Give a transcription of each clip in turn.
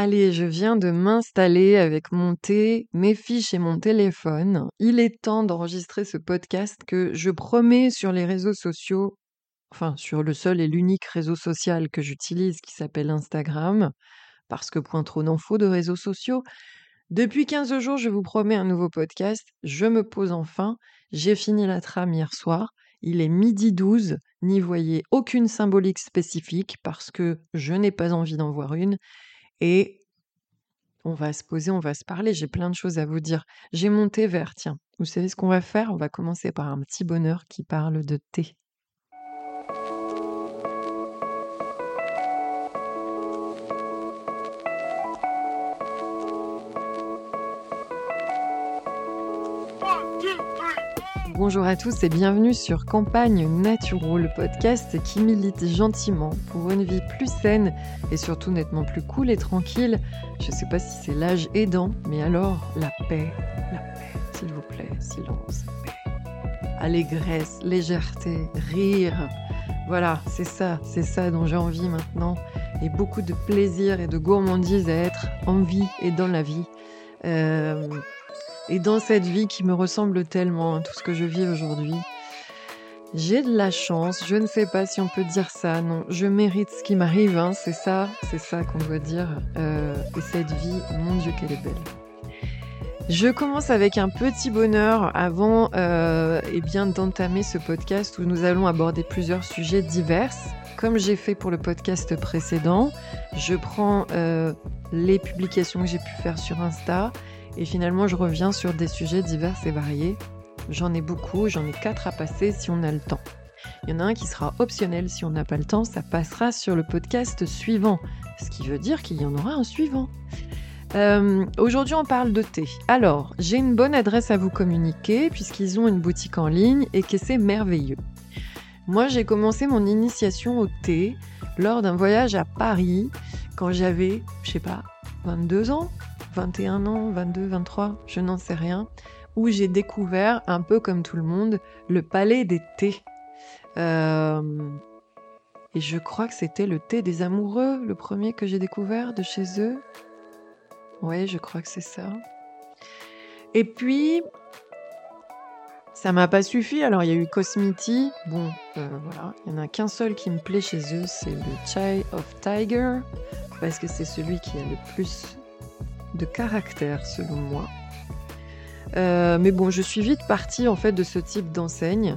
Allez, je viens de m'installer avec mon thé, mes fiches et mon téléphone. Il est temps d'enregistrer ce podcast que je promets sur les réseaux sociaux, enfin sur le seul et l'unique réseau social que j'utilise qui s'appelle Instagram, parce que point trop d'infos de réseaux sociaux. Depuis 15 jours, je vous promets un nouveau podcast. Je me pose enfin. J'ai fini la trame hier soir. Il est midi 12. N'y voyez aucune symbolique spécifique parce que je n'ai pas envie d'en voir une. Et on va se poser, on va se parler. J'ai plein de choses à vous dire. J'ai mon thé vert, tiens. Vous savez ce qu'on va faire? On va commencer par un petit bonheur qui parle de thé. Bonjour à tous et bienvenue sur Campagne Naturo, le podcast qui milite gentiment pour une vie plus saine et surtout nettement plus cool et tranquille. Je sais pas si c'est l'âge aidant, mais alors la paix, la paix, s'il vous plaît, silence, paix. Allégresse, légèreté, rire. Voilà, c'est ça, c'est ça dont j'ai envie maintenant. Et beaucoup de plaisir et de gourmandise à être en vie et dans la vie. Euh, et dans cette vie qui me ressemble tellement à tout ce que je vis aujourd'hui, j'ai de la chance, je ne sais pas si on peut dire ça, non, je mérite ce qui m'arrive, hein, c'est ça, c'est ça qu'on doit dire. Euh, et cette vie, mon Dieu, qu'elle est belle. Je commence avec un petit bonheur avant euh, eh bien d'entamer ce podcast où nous allons aborder plusieurs sujets divers. Comme j'ai fait pour le podcast précédent, je prends euh, les publications que j'ai pu faire sur Insta et finalement, je reviens sur des sujets divers et variés. J'en ai beaucoup, j'en ai quatre à passer si on a le temps. Il y en a un qui sera optionnel si on n'a pas le temps, ça passera sur le podcast suivant, ce qui veut dire qu'il y en aura un suivant. Euh, aujourd'hui, on parle de thé. Alors, j'ai une bonne adresse à vous communiquer puisqu'ils ont une boutique en ligne et que c'est merveilleux. Moi, j'ai commencé mon initiation au thé lors d'un voyage à Paris quand j'avais, je sais pas, 22 ans, 21 ans, 22, 23, je n'en sais rien, où j'ai découvert, un peu comme tout le monde, le palais des thés. Euh, et je crois que c'était le thé des amoureux, le premier que j'ai découvert de chez eux. Oui, je crois que c'est ça. Et puis, ça m'a pas suffi. Alors, il y a eu Cosmiti. Bon, euh, voilà. Il n'y en a qu'un seul qui me plaît chez eux, c'est le Chai of Tiger. Parce que c'est celui qui a le plus de caractère selon moi. Euh, mais bon, je suis vite partie en fait de ce type d'enseigne.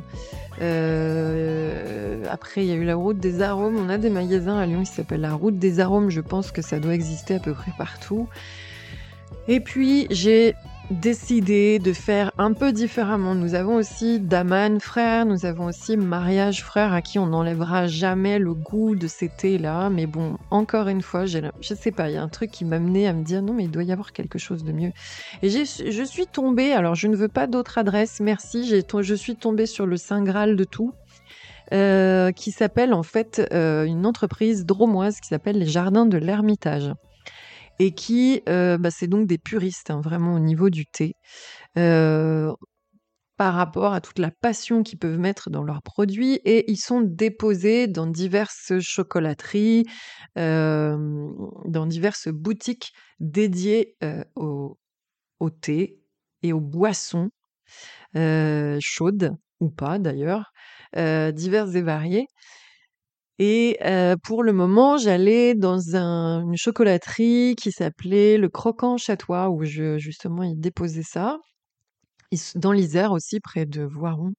Euh, après, il y a eu la route des arômes. On a des magasins à Lyon qui s'appellent la route des arômes. Je pense que ça doit exister à peu près partout. Et puis, j'ai décidé de faire un peu différemment. Nous avons aussi Daman frère, nous avons aussi Mariage frère à qui on n'enlèvera jamais le goût de ces thés-là. Mais bon, encore une fois, je sais pas, il y a un truc qui m'a à me dire non mais il doit y avoir quelque chose de mieux. Et je suis tombée, alors je ne veux pas d'autre adresse, merci, je suis tombée sur le Saint Graal de tout. Euh, qui s'appelle en fait euh, une entreprise dromoise qui s'appelle les Jardins de l'Ermitage et qui, euh, bah, c'est donc des puristes, hein, vraiment au niveau du thé, euh, par rapport à toute la passion qu'ils peuvent mettre dans leurs produits, et ils sont déposés dans diverses chocolateries, dans diverses boutiques dédiées au, thé et aux boissons chaudes, ou pas d'ailleurs, diverses et variées. Et pour le moment, j'allais dans une chocolaterie qui s'appelait Le Croquant Chatois, où je justement, ils déposaient ça. dans l'Isère aussi, près de Voiron.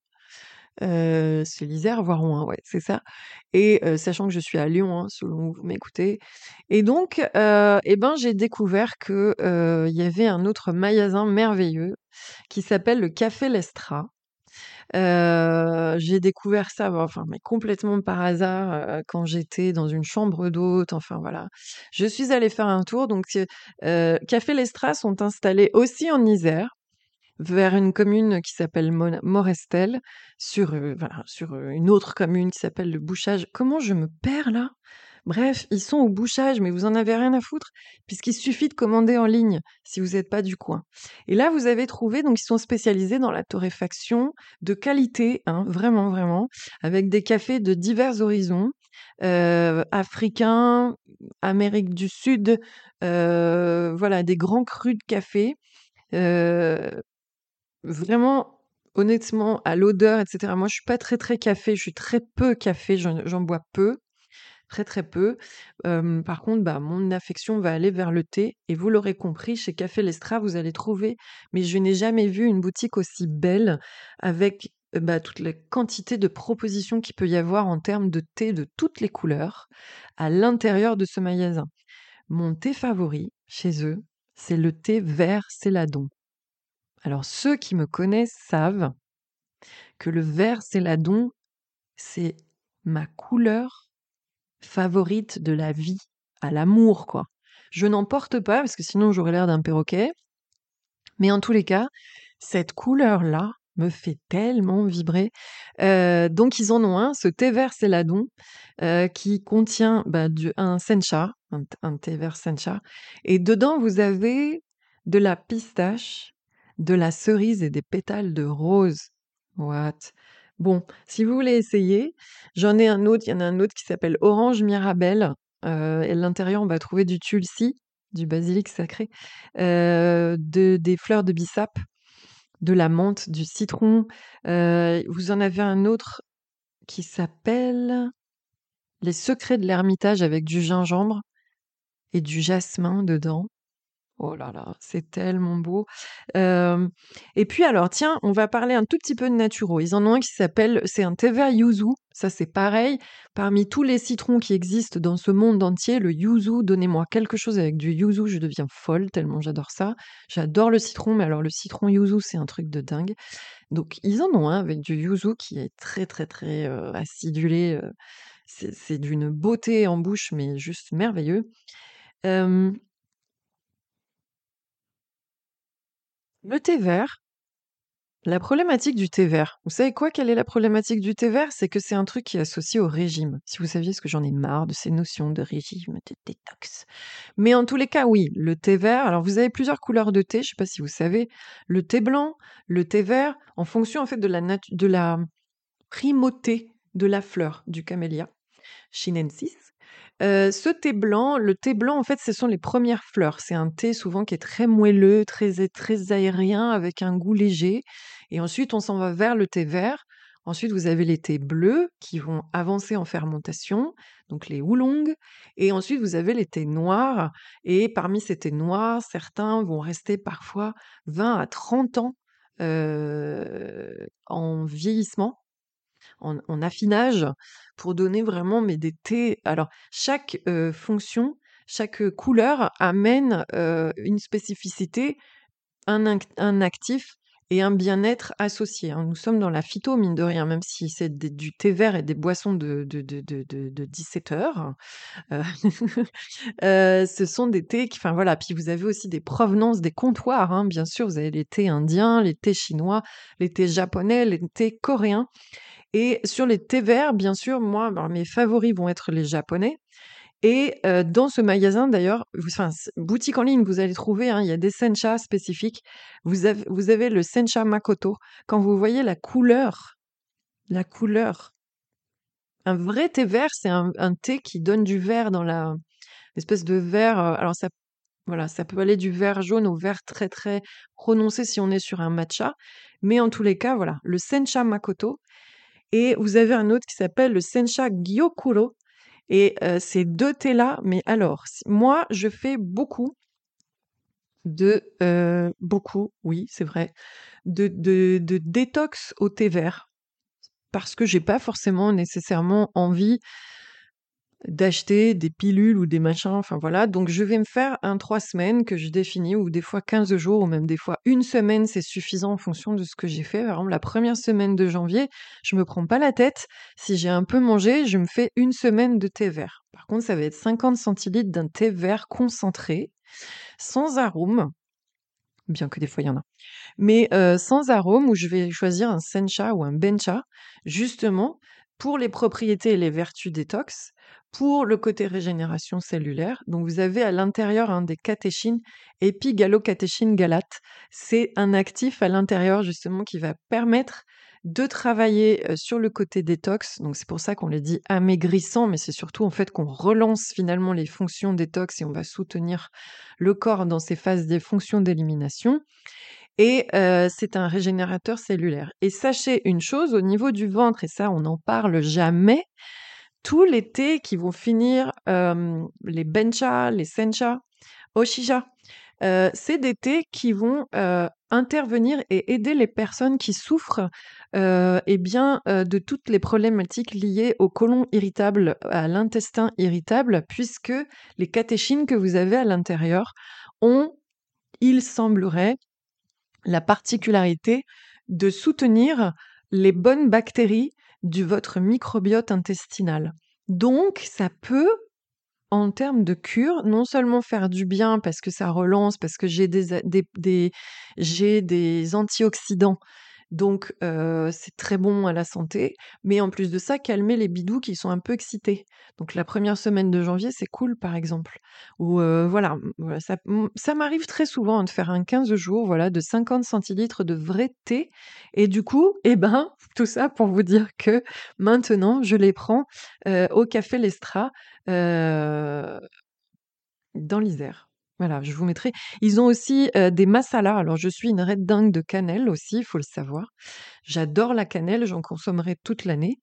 c'est l'Isère, Voiron, hein, ouais, c'est ça. Et sachant que je suis à Lyon, hein, selon vous m'écoutez. Et donc, eh ben, j'ai découvert qu'il y avait un autre magasin merveilleux qui s'appelle le Café Lestra. J'ai découvert ça, enfin, mais complètement par hasard, quand j'étais dans une chambre d'hôte, enfin voilà. Je suis allée faire un tour, donc euh, Café Lestra sont installés aussi en Isère, vers une commune qui s'appelle Morestel, sur, sur une autre commune qui s'appelle le Bouchage. Comment je me perds là? Bref, ils sont au bouchage, mais vous en avez rien à foutre, puisqu'il suffit de commander en ligne si vous n'êtes pas du coin. Et là, vous avez trouvé, donc ils sont spécialisés dans la torréfaction de qualité, hein, vraiment, vraiment, avec des cafés de divers horizons, euh, africains, Amérique du Sud, euh, voilà, des grands crus de café. Euh, vraiment, honnêtement, à l'odeur, etc. Moi, je suis pas très très café, je suis très peu café, j'en bois peu très très peu. par contre, bah, mon affection va aller vers le thé. Et vous l'aurez compris, chez Café Lestra, vous allez trouver, mais je n'ai jamais vu une boutique aussi belle avec bah, toute la quantité de propositions qu'il peut y avoir en termes de thé de toutes les couleurs à l'intérieur de ce magasin. Mon thé favori chez eux, c'est le thé vert céladon. Alors ceux qui me connaissent savent que le vert céladon, c'est ma couleur favorite de la vie, à l'amour, quoi. Je n'en porte pas parce que sinon j'aurais l'air d'un perroquet. Mais en tous les cas, cette couleur-là me fait tellement vibrer. Euh, donc ils en ont un, ce thé vert céladon, euh, qui contient bah, du, un sencha, un, thé vert sencha. Et dedans, vous avez de la pistache, de la cerise et des pétales de rose. What? Bon, si vous voulez essayer, j'en ai un autre, il y en a un autre qui s'appelle Orange Mirabelle. Euh, et à l'intérieur, on va trouver du tulsi, du basilic sacré, euh, de, des fleurs de bissap, de la menthe, du citron. Euh, vous en avez un autre qui s'appelle Les secrets de l'ermitage avec du gingembre et du jasmin dedans. Oh là là, c'est tellement beau. et puis alors, tiens, on va parler un tout petit peu de naturaux. Ils en ont un qui s'appelle, c'est un thé yuzu. Ça, c'est pareil. Parmi tous les citrons qui existent dans ce monde entier, le yuzu, donnez-moi quelque chose avec du yuzu, je deviens folle tellement j'adore ça. J'adore le citron, mais alors le citron yuzu, c'est un truc de dingue. Donc, ils en ont un avec du yuzu qui est très, très, très acidulé. c'est d'une beauté en bouche, mais juste merveilleux. Le thé vert, la problématique du thé vert. Vous savez quoi? Quelle est la problématique du thé vert? C'est que c'est un truc qui est associé au régime. Si vous saviez ce que j'en ai marre de ces notions de régime, de détox. Mais en tous les cas, oui, le thé vert. Alors, vous avez plusieurs couleurs de thé. Je ne sais pas si vous savez. Le thé blanc, le thé vert, en fonction en fait de la, de la primauté de la fleur du camélia chinensis. Euh, ce thé blanc, le thé blanc, en fait, ce sont les premières fleurs. C'est un thé souvent qui est très moelleux, très, très aérien, avec un goût léger. Et ensuite, on s'en va vers le thé vert. Ensuite, vous avez les thés bleus qui vont avancer en fermentation, donc les oolongs. Et ensuite, vous avez les thés noirs. Et parmi ces thés noirs, certains vont rester parfois 20 à 30 ans euh, en vieillissement en, affinage pour donner vraiment mais des thés. Alors, chaque fonction, chaque couleur amène une spécificité, un, un, actif et un bien-être associé. Hein. Nous sommes dans la phyto, mine de rien, même si c'est du thé vert et des boissons de, de, de, de 17 heures. ce sont des thés qui, enfin voilà, puis vous avez aussi des provenances des comptoirs, hein. bien sûr, vous avez les thés indiens, les thés chinois, les thés japonais, les thés coréens. Et sur les thés verts, bien sûr, moi, mes favoris vont être les japonais. Et dans ce magasin, d'ailleurs, enfin, boutique en ligne, vous allez trouver, hein, il y a des sencha spécifiques. Vous avez, vous avez le sencha makoto. Quand vous voyez la couleur, la couleur, un vrai thé vert, c'est un, thé qui donne du vert dans la espèce de vert. alors ça, voilà, ça peut aller du vert jaune au vert très très prononcé si on est sur un matcha. Mais en tous les cas, voilà, le sencha makoto, et vous avez un autre qui s'appelle le Sencha Gyokuro. Et ces deux thés-là, mais alors, moi, je fais beaucoup de, beaucoup, oui, c'est vrai, de, de, de détox au thé vert. Parce que j'ai pas forcément nécessairement envie d'acheter des pilules ou des machins, enfin voilà. Donc je vais me faire un trois semaines que je définis, ou des fois 15 jours, ou même des fois une semaine, c'est suffisant en fonction de ce que j'ai fait. Par exemple, la première semaine de janvier, je me prends pas la tête. Si j'ai un peu mangé, je me fais une semaine de thé vert. Par contre, ça va être 50 centilitres d'un thé vert concentré, sans arôme, bien que des fois il y en a, mais euh, sans arôme, où je vais choisir un sencha ou un bencha, justement pour les propriétés et les vertus détox, pour le côté régénération cellulaire. Donc vous avez à l'intérieur des catéchines, épigalocatéchine galate. C'est un actif à l'intérieur justement qui va permettre de travailler sur le côté détox. Donc c'est pour ça qu'on les dit amaigrissant, mais c'est surtout en fait qu'on relance finalement les fonctions détox et on va soutenir le corps dans ses phases des fonctions d'élimination. Et c'est un régénérateur cellulaire. Et sachez une chose au niveau du ventre, et ça on n'en parle jamais, tous les thés qui vont finir les bencha, les sencha, oshisha, c'est des thés qui vont intervenir et aider les personnes qui souffrent eh bien, de toutes les problématiques liées au côlon irritable, à l'intestin irritable, puisque les catéchines que vous avez à l'intérieur ont, il semblerait, la particularité de soutenir les bonnes bactéries de votre microbiote intestinal. Donc, ça peut, en termes de cure, non seulement faire du bien parce que ça relance, parce que j'ai des, des antioxydants donc, c'est très bon à la santé, mais en plus de ça, calmer les bidous qui sont un peu excités. Donc la première semaine de janvier, c'est cool, par exemple. Ou voilà, ça m'arrive très souvent, de faire un 15 jours, voilà, de 50 centilitres de vrai thé et du coup, eh ben, tout ça pour vous dire que maintenant, je les prends, au café Lestra, dans l'Isère. Voilà, je vous mettrai. Ils ont aussi des masalas. Alors, je suis une red dingue de cannelle aussi, il faut le savoir. J'adore la cannelle, j'en consommerai toute l'année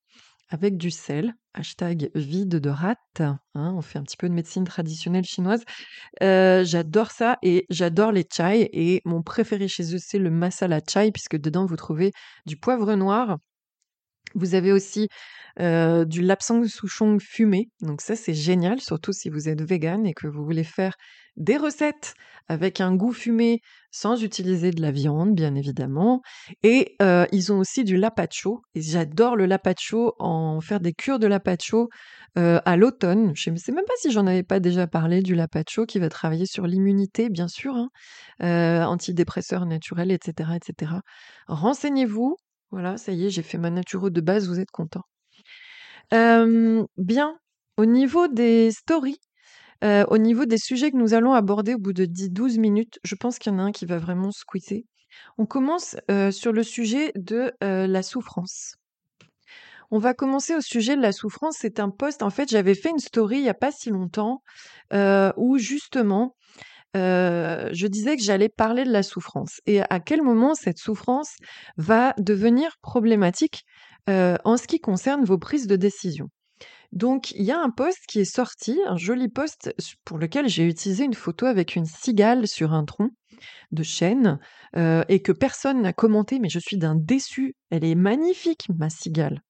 avec du sel. Hashtag vide de rat. Hein, on fait un petit peu de médecine traditionnelle chinoise. j'adore ça et j'adore les chai. Et mon préféré chez eux, c'est le masala chai, puisque dedans, vous trouvez du poivre noir. Vous avez aussi du lapsang souchong fumé. Donc ça, c'est génial, surtout si vous êtes vegan et que vous voulez faire des recettes avec un goût fumé sans utiliser de la viande, bien évidemment. Et ils ont aussi du lapacho. Et j'adore le lapacho, en faire des cures de lapacho à l'automne. Je ne sais même pas si j'en avais pas déjà parlé du lapacho qui va travailler sur l'immunité, bien sûr, hein, antidépresseur naturel, etc., etc. Renseignez-vous. Voilà, ça y est, j'ai fait ma naturo de base, vous êtes content. bien, au niveau des stories, au niveau des sujets que nous allons aborder au bout de 10-12 minutes, je pense qu'il y en a un qui va vraiment squeezer. On commence sur le sujet de la souffrance. On va commencer au sujet de la souffrance. C'est un post, en fait, j'avais fait une story il n'y a pas si longtemps où justement je disais que j'allais parler de la souffrance et à quel moment cette souffrance va devenir problématique en ce qui concerne vos prises de décision? Donc, il y a un post qui est sorti, un joli post pour lequel j'ai utilisé une photo avec une cigale sur un tronc de chêne et que personne n'a commenté, mais je suis d'un déçu. Elle est magnifique, ma cigale.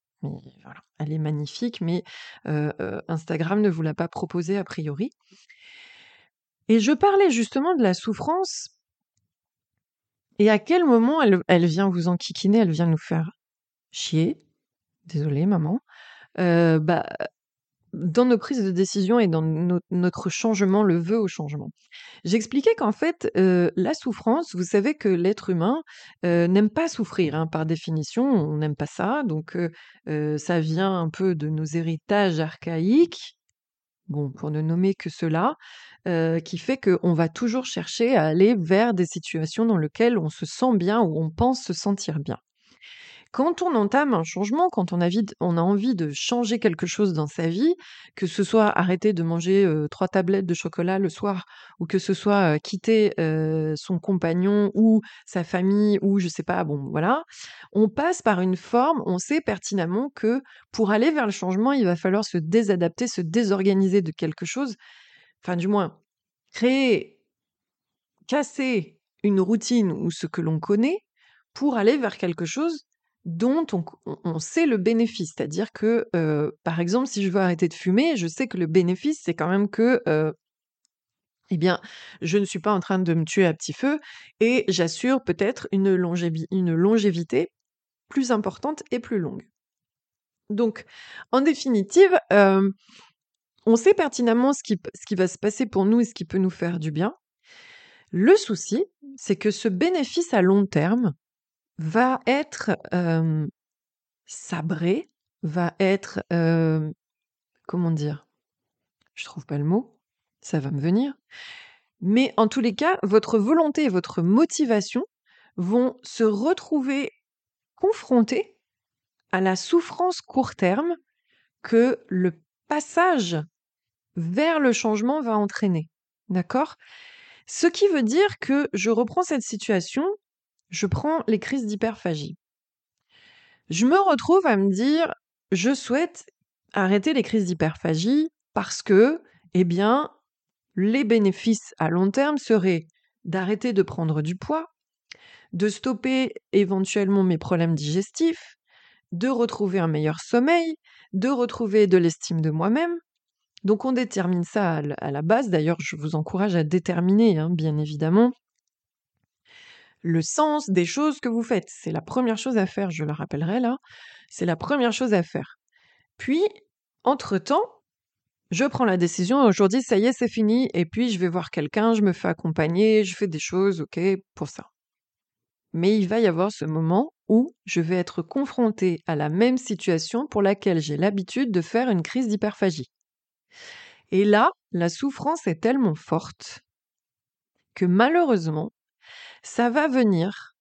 elle est magnifique, mais Instagram ne vous l'a pas proposée a priori. Et je parlais justement de la souffrance et à quel moment elle, elle vient vous enquiquiner, elle vient nous faire chier? Désolée, maman. Bah, dans nos prises de décision et dans notre changement, le vœu au changement. J'expliquais qu'en fait, la souffrance, vous savez que l'être humain n'aime pas souffrir, hein, par définition, on n'aime pas ça, donc ça vient un peu de nos héritages archaïques, bon, pour ne nommer que cela, qui fait qu'on va toujours chercher à aller vers des situations dans lesquelles on se sent bien ou on pense se sentir bien. Quand on entame un changement, quand on a, envie de changer quelque chose dans sa vie, que ce soit arrêter de manger trois tablettes de chocolat le soir, ou que ce soit quitter son compagnon ou sa famille, ou je sais pas, bon voilà, on passe par une forme, on sait pertinemment que pour aller vers le changement, il va falloir se désadapter, se désorganiser de quelque chose, enfin du moins, créer, casser une routine ou ce que l'on connaît pour aller vers quelque chose dont on, sait le bénéfice. C'est-à-dire que, par exemple, si je veux arrêter de fumer, je sais que le bénéfice, c'est quand même que, eh bien, je ne suis pas en train de me tuer à petit feu et j'assure peut-être une, longévité plus importante et plus longue. Donc, en définitive, on sait pertinemment ce qui va se passer pour nous et ce qui peut nous faire du bien. Le souci, c'est que ce bénéfice à long terme, va être sabré va être, comment dire? Je trouve pas le mot, ça va me venir. Mais en tous les cas, votre volonté et votre motivation vont se retrouver confrontés à la souffrance court terme que le passage vers le changement va entraîner. D'accord? Ce qui veut dire que je reprends cette situation, je prends les crises d'hyperphagie. Je me retrouve à me dire, je souhaite arrêter les crises d'hyperphagie parce que, eh bien, les bénéfices à long terme seraient d'arrêter de prendre du poids, de stopper éventuellement mes problèmes digestifs, de retrouver un meilleur sommeil, de retrouver de l'estime de moi-même. Donc on détermine ça à la base. D'ailleurs, je vous encourage à déterminer, hein, bien évidemment, le sens des choses que vous faites. C'est la première chose à faire, je le rappellerai là. C'est la première chose à faire. Puis, entre-temps, je prends la décision, aujourd'hui, ça y est, c'est fini, et puis je vais voir quelqu'un, je me fais accompagner, je fais des choses, ok, pour ça. Mais il va y avoir ce moment où je vais être confronté à la même situation pour laquelle j'ai l'habitude de faire une crise d'hyperphagie. Et là, la souffrance est tellement forte que malheureusement, ça va venir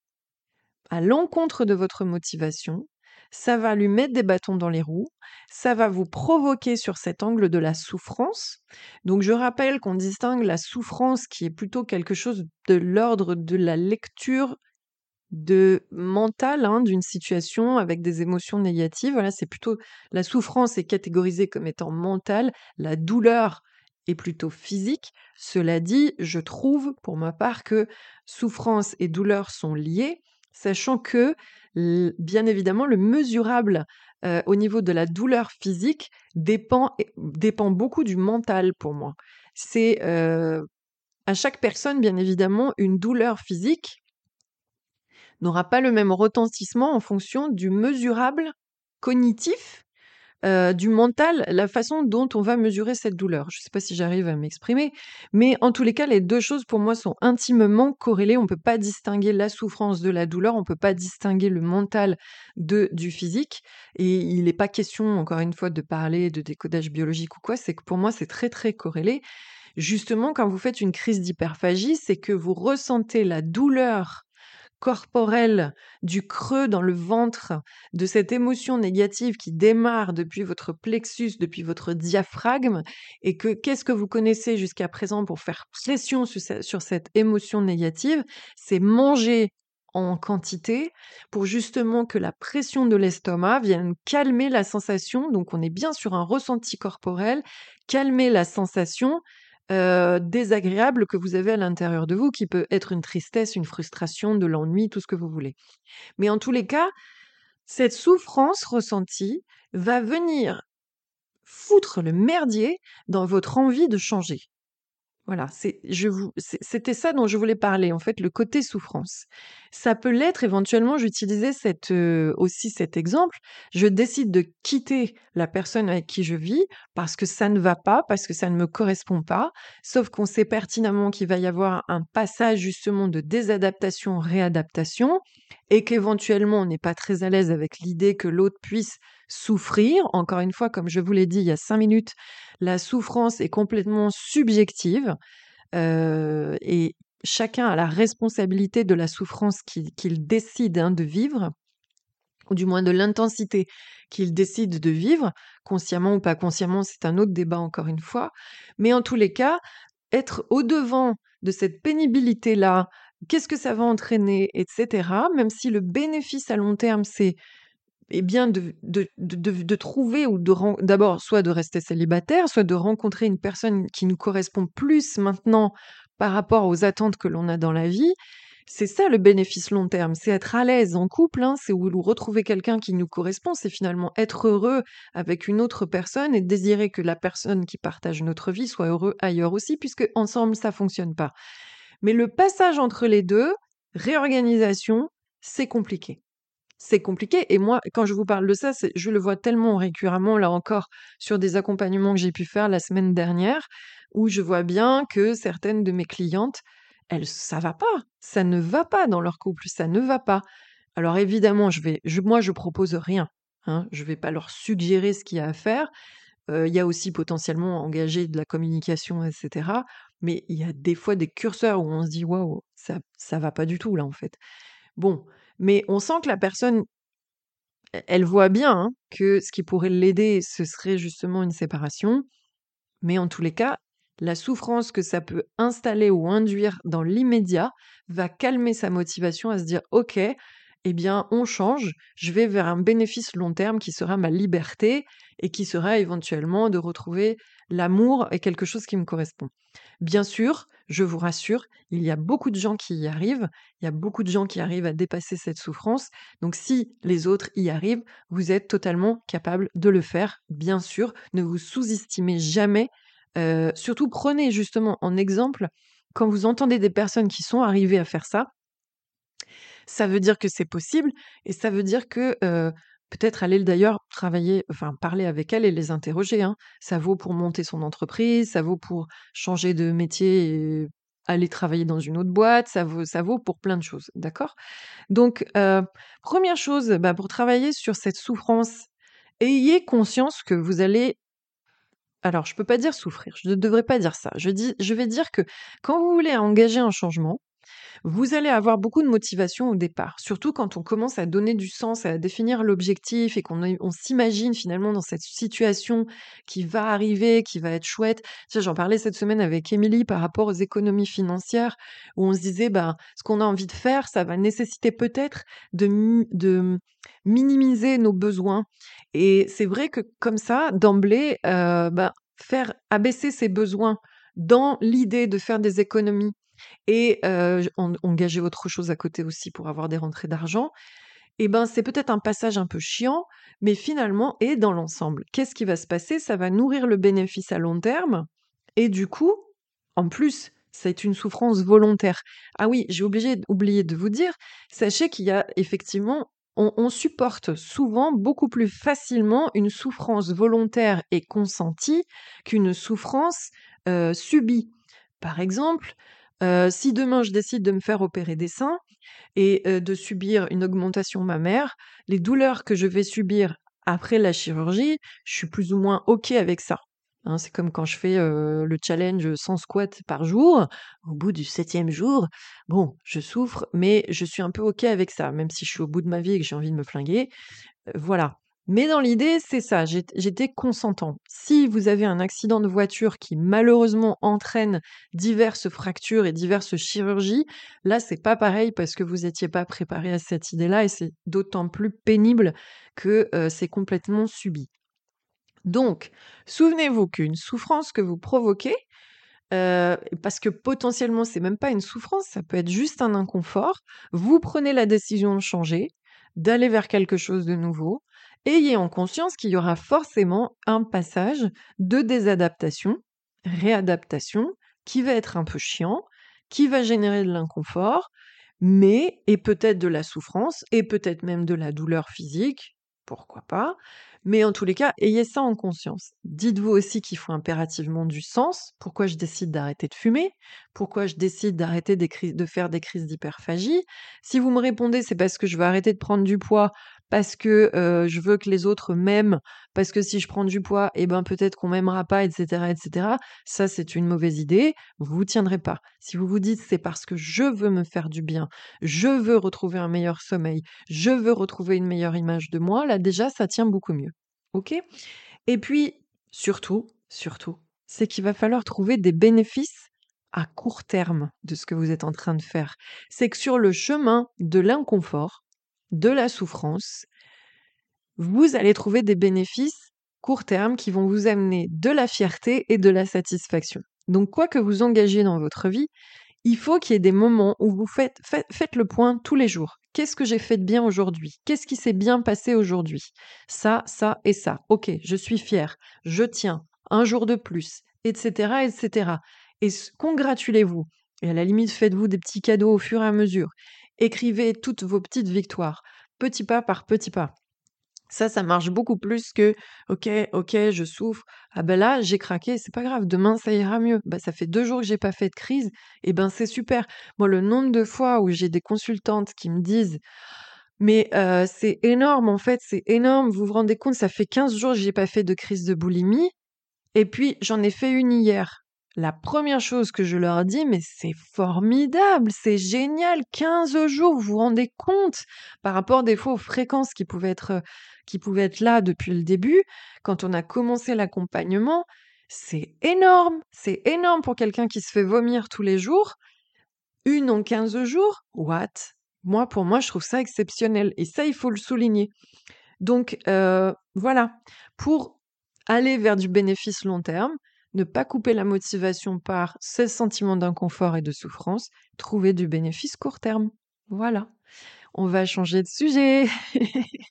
à l'encontre de votre motivation, ça va lui mettre des bâtons dans les roues, ça va vous provoquer sur cet angle de la souffrance. Donc je rappelle qu'on distingue la souffrance qui est plutôt quelque chose de l'ordre de la lecture de mental hein, d'une situation avec des émotions négatives. Voilà, c'est plutôt la souffrance est catégorisée comme étant mentale, la douleur est plutôt physique. Cela dit, je trouve pour ma part que souffrance et douleur sont liées, sachant que bien évidemment, le mesurable au niveau de la douleur physique dépend, dépend beaucoup du mental pour moi. C'est à chaque personne, bien évidemment, une douleur physique n'aura pas le même retentissement en fonction du mesurable cognitif euh, du mental, la façon dont on va mesurer cette douleur. Je ne sais pas si j'arrive à m'exprimer, mais en tous les cas, les deux choses pour moi sont intimement corrélées. On ne peut pas distinguer la souffrance de la douleur, on ne peut pas distinguer le mental de du physique. Et il n'est pas question, encore une fois, de parler de décodage biologique ou quoi. C'est que pour moi, c'est très très corrélé. Justement, quand vous faites une crise d'hyperphagie, c'est que vous ressentez la douleur corporelle du creux dans le ventre, de cette émotion négative qui démarre depuis votre plexus, depuis votre diaphragme, et que qu'est-ce que vous connaissez jusqu'à présent pour faire pression sur, cette émotion négative? C'est manger en quantité pour justement que la pression de l'estomac vienne calmer la sensation, donc on est bien sur un ressenti corporel, calmer la sensation désagréable que vous avez à l'intérieur de vous, qui peut être une tristesse, une frustration, de l'ennui, tout ce que vous voulez. Mais en tous les cas, cette souffrance ressentie va venir foutre le merdier dans votre envie de changer. Voilà, c'était ça dont je voulais parler, en fait, le côté souffrance. Ça peut l'être éventuellement, j'utilisais cette, aussi cet exemple, je décide de quitter la personne avec qui je vis parce que ça ne va pas, parce que ça ne me correspond pas, sauf qu'on sait pertinemment qu'il va y avoir un passage justement de désadaptation, réadaptation, et qu'éventuellement on n'est pas très à l'aise avec l'idée que l'autre puisse souffrir. Encore une fois, comme je vous l'ai dit il y a cinq minutes, la souffrance est complètement subjective euh, et chacun a la responsabilité de la souffrance qu'il décide hein, de vivre, ou du moins de l'intensité qu'il décide de vivre, consciemment ou pas consciemment, c'est un autre débat encore une fois. Mais en tous les cas, être au-devant de cette pénibilité-là, qu'est-ce que ça va entraîner, etc., même si le bénéfice à long terme, c'est et bien de, de, de, trouver ou de d'abord soit de rester célibataire, soit de rencontrer une personne qui nous correspond plus maintenant par rapport aux attentes que l'on a dans la vie. C'est ça le bénéfice long terme, c'est être à l'aise en couple, hein, c'est où retrouver quelqu'un qui nous correspond, c'est finalement être heureux avec une autre personne et désirer que la personne qui partage notre vie soit heureux ailleurs aussi, puisque ensemble ça fonctionne pas. Mais le passage entre les deux, réorganisation, c'est compliqué c'est compliqué. Et moi, quand je vous parle de ça, je le vois tellement récurremment, là encore, sur des accompagnements que j'ai pu faire la semaine dernière, où je vois bien que certaines de mes clientes, elles, ça va pas, ça ne va pas dans leur couple, ça ne va pas. Alors évidemment, je vais, je, moi, je propose rien. Hein. Je ne vais pas leur suggérer ce qu'il y a à faire. Il y a aussi potentiellement engager de la communication, etc. Mais il y a des fois des curseurs où on se dit waouh, ça, ça va pas du tout là en fait. Bon, mais on sent que la personne, e-, elle voit bien hein, que ce qui pourrait l'aider, ce serait justement une séparation. Mais en tous les cas, la souffrance que ça peut installer ou induire dans l'immédiat va calmer sa motivation à se dire ok, eh bien, on change, je vais vers un bénéfice long terme qui sera ma liberté et qui sera éventuellement de retrouver l'amour et quelque chose qui me correspond. Bien sûr, je vous rassure, il y a beaucoup de gens qui y arrivent, il y a beaucoup de gens qui arrivent à dépasser cette souffrance. Donc si les autres y arrivent, vous êtes totalement capable de le faire, bien sûr. Ne vous sous-estimez jamais. Euh, surtout prenez justement en exemple quand vous entendez des personnes qui sont arrivées à faire ça, ça veut dire que c'est possible et ça veut dire que peut-être aller d'ailleurs travailler, enfin parler avec elles et les interroger. Hein. Ça vaut pour monter son entreprise, ça vaut pour changer de métier et aller travailler dans une autre boîte, ça vaut, ça vaut pour plein de choses, d'accord? Donc, première chose, bah, pour travailler sur cette souffrance, ayez conscience que vous allez alors, je ne peux pas dire souffrir, je ne devrais pas dire ça. Je, dis, je vais dire que quand vous voulez engager un changement, vous allez avoir beaucoup de motivation au départ, surtout quand on commence à donner du sens, à définir l'objectif et qu'on on s'imagine finalement dans cette situation qui va arriver, qui va être chouette. J'en parlais cette semaine avec Émilie par rapport aux économies financières, où on se disait, bah, ce qu'on a envie de faire, ça va nécessiter peut-être de, minimiser nos besoins. Et c'est vrai que comme ça, d'emblée, euh, bah, faire abaisser ses besoins dans l'idée de faire des économies et engager autre chose à côté aussi pour avoir des rentrées d'argent, et ben c'est peut-être un passage un peu chiant, mais finalement, et dans l'ensemble, qu'est-ce qui va se passer? Ça va nourrir le bénéfice à long terme, et du coup, en plus, c'est une souffrance volontaire. Ah oui, j'ai oublié de vous dire, sachez qu'il y a effectivement, on, supporte souvent beaucoup plus facilement une souffrance volontaire et consentie qu'une souffrance subie. Par exemple, si demain je décide de me faire opérer des seins et de subir une augmentation mammaire, les douleurs que je vais subir après la chirurgie, je suis plus ou moins OK avec ça. Hein. c'est comme quand je fais le challenge sans squat par jour. Au bout du septième jour, bon, je souffre, mais je suis un peu OK avec ça, même si je suis au bout de ma vie et que j'ai envie de me flinguer. voilà. Mais dans l'idée, c'est ça, j'étais consentant. Si vous avez un accident de voiture qui malheureusement entraîne diverses fractures et diverses chirurgies, là c'est pas pareil parce que vous n'étiez pas préparé à cette idée-là et c'est d'autant plus pénible que euh, c'est complètement subi. Donc, souvenez-vous qu'une souffrance que vous provoquez, euh, parce que potentiellement c'est même pas une souffrance, ça peut être juste un inconfort, vous prenez la décision de changer, d'aller vers quelque chose de nouveau, ayez en conscience qu'il y aura forcément un passage de désadaptation, réadaptation, qui va être un peu chiant, qui va générer de l'inconfort, mais et peut-être de la souffrance, et peut-être même de la douleur physique, pourquoi pas, mais en tous les cas, ayez ça en conscience. Dites-vous aussi qu'il faut impérativement du sens. Pourquoi je décide d'arrêter de fumer? Pourquoi je décide d'arrêter de faire des crises d'hyperphagie? Si vous me répondez c'est parce que je veux arrêter de prendre du poids, parce que je veux que les autres m'aiment, parce que si je prends du poids, eh ben peut-être qu'on m'aimera pas, etc., etc. Ça, c'est une mauvaise idée. Vous vous tiendrez pas. Si vous vous dites c'est parce que je veux me faire du bien, je veux retrouver un meilleur sommeil, je veux retrouver une meilleure image de moi, là déjà, ça tient beaucoup mieux. Ok? Et puis, surtout, surtout, c'est qu'il va falloir trouver des bénéfices à court terme de ce que vous êtes en train de faire. C'est que sur le chemin de l'inconfort, de la souffrance, vous allez trouver des bénéfices court terme qui vont vous amener de la fierté et de la satisfaction. Donc quoi que vous engagiez dans votre vie, il faut qu'il y ait des moments où vous faites, le point tous les jours. Qu'est-ce que j'ai fait de bien aujourd'hui? Qu'est-ce qui s'est bien passé aujourd'hui? Ça, ça et ça. Ok, je suis fière, je tiens, un jour de plus, etc., etc. Et congratulez-vous. Et à la limite, faites-vous des petits cadeaux au fur et à mesure. Écrivez toutes vos petites victoires, petit pas par petit pas. Ça, ça marche beaucoup plus que OK, OK, je souffre. Ah ben là, j'ai craqué, c'est pas grave, demain ça ira mieux. Bah, ça fait deux jours que j'ai pas fait de crise, et ben c'est super. Moi, le nombre de fois où j'ai des consultantes qui me disent Mais euh, c'est énorme, en fait, c'est énorme. Vous vous rendez compte, ça fait 15 jours que j'ai pas fait de crise de boulimie. Et puis, j'en ai fait une hier. La première chose que je leur dis, mais c'est formidable, c'est génial, 15 jours, vous vous rendez compte par rapport des fois aux fréquences qui pouvaient être, qui pouvaient être là depuis le début, quand on a commencé l'accompagnement, c'est énorme, c'est énorme pour quelqu'un qui se fait vomir tous les jours. Une en 15 jours, what? Moi, pour moi, je trouve ça exceptionnel. Et ça, il faut le souligner. Donc, euh, voilà. Pour aller vers du bénéfice long terme, ne pas couper la motivation par ce sentiment d'inconfort et de souffrance, trouver du bénéfice court terme. Voilà. On va changer de sujet.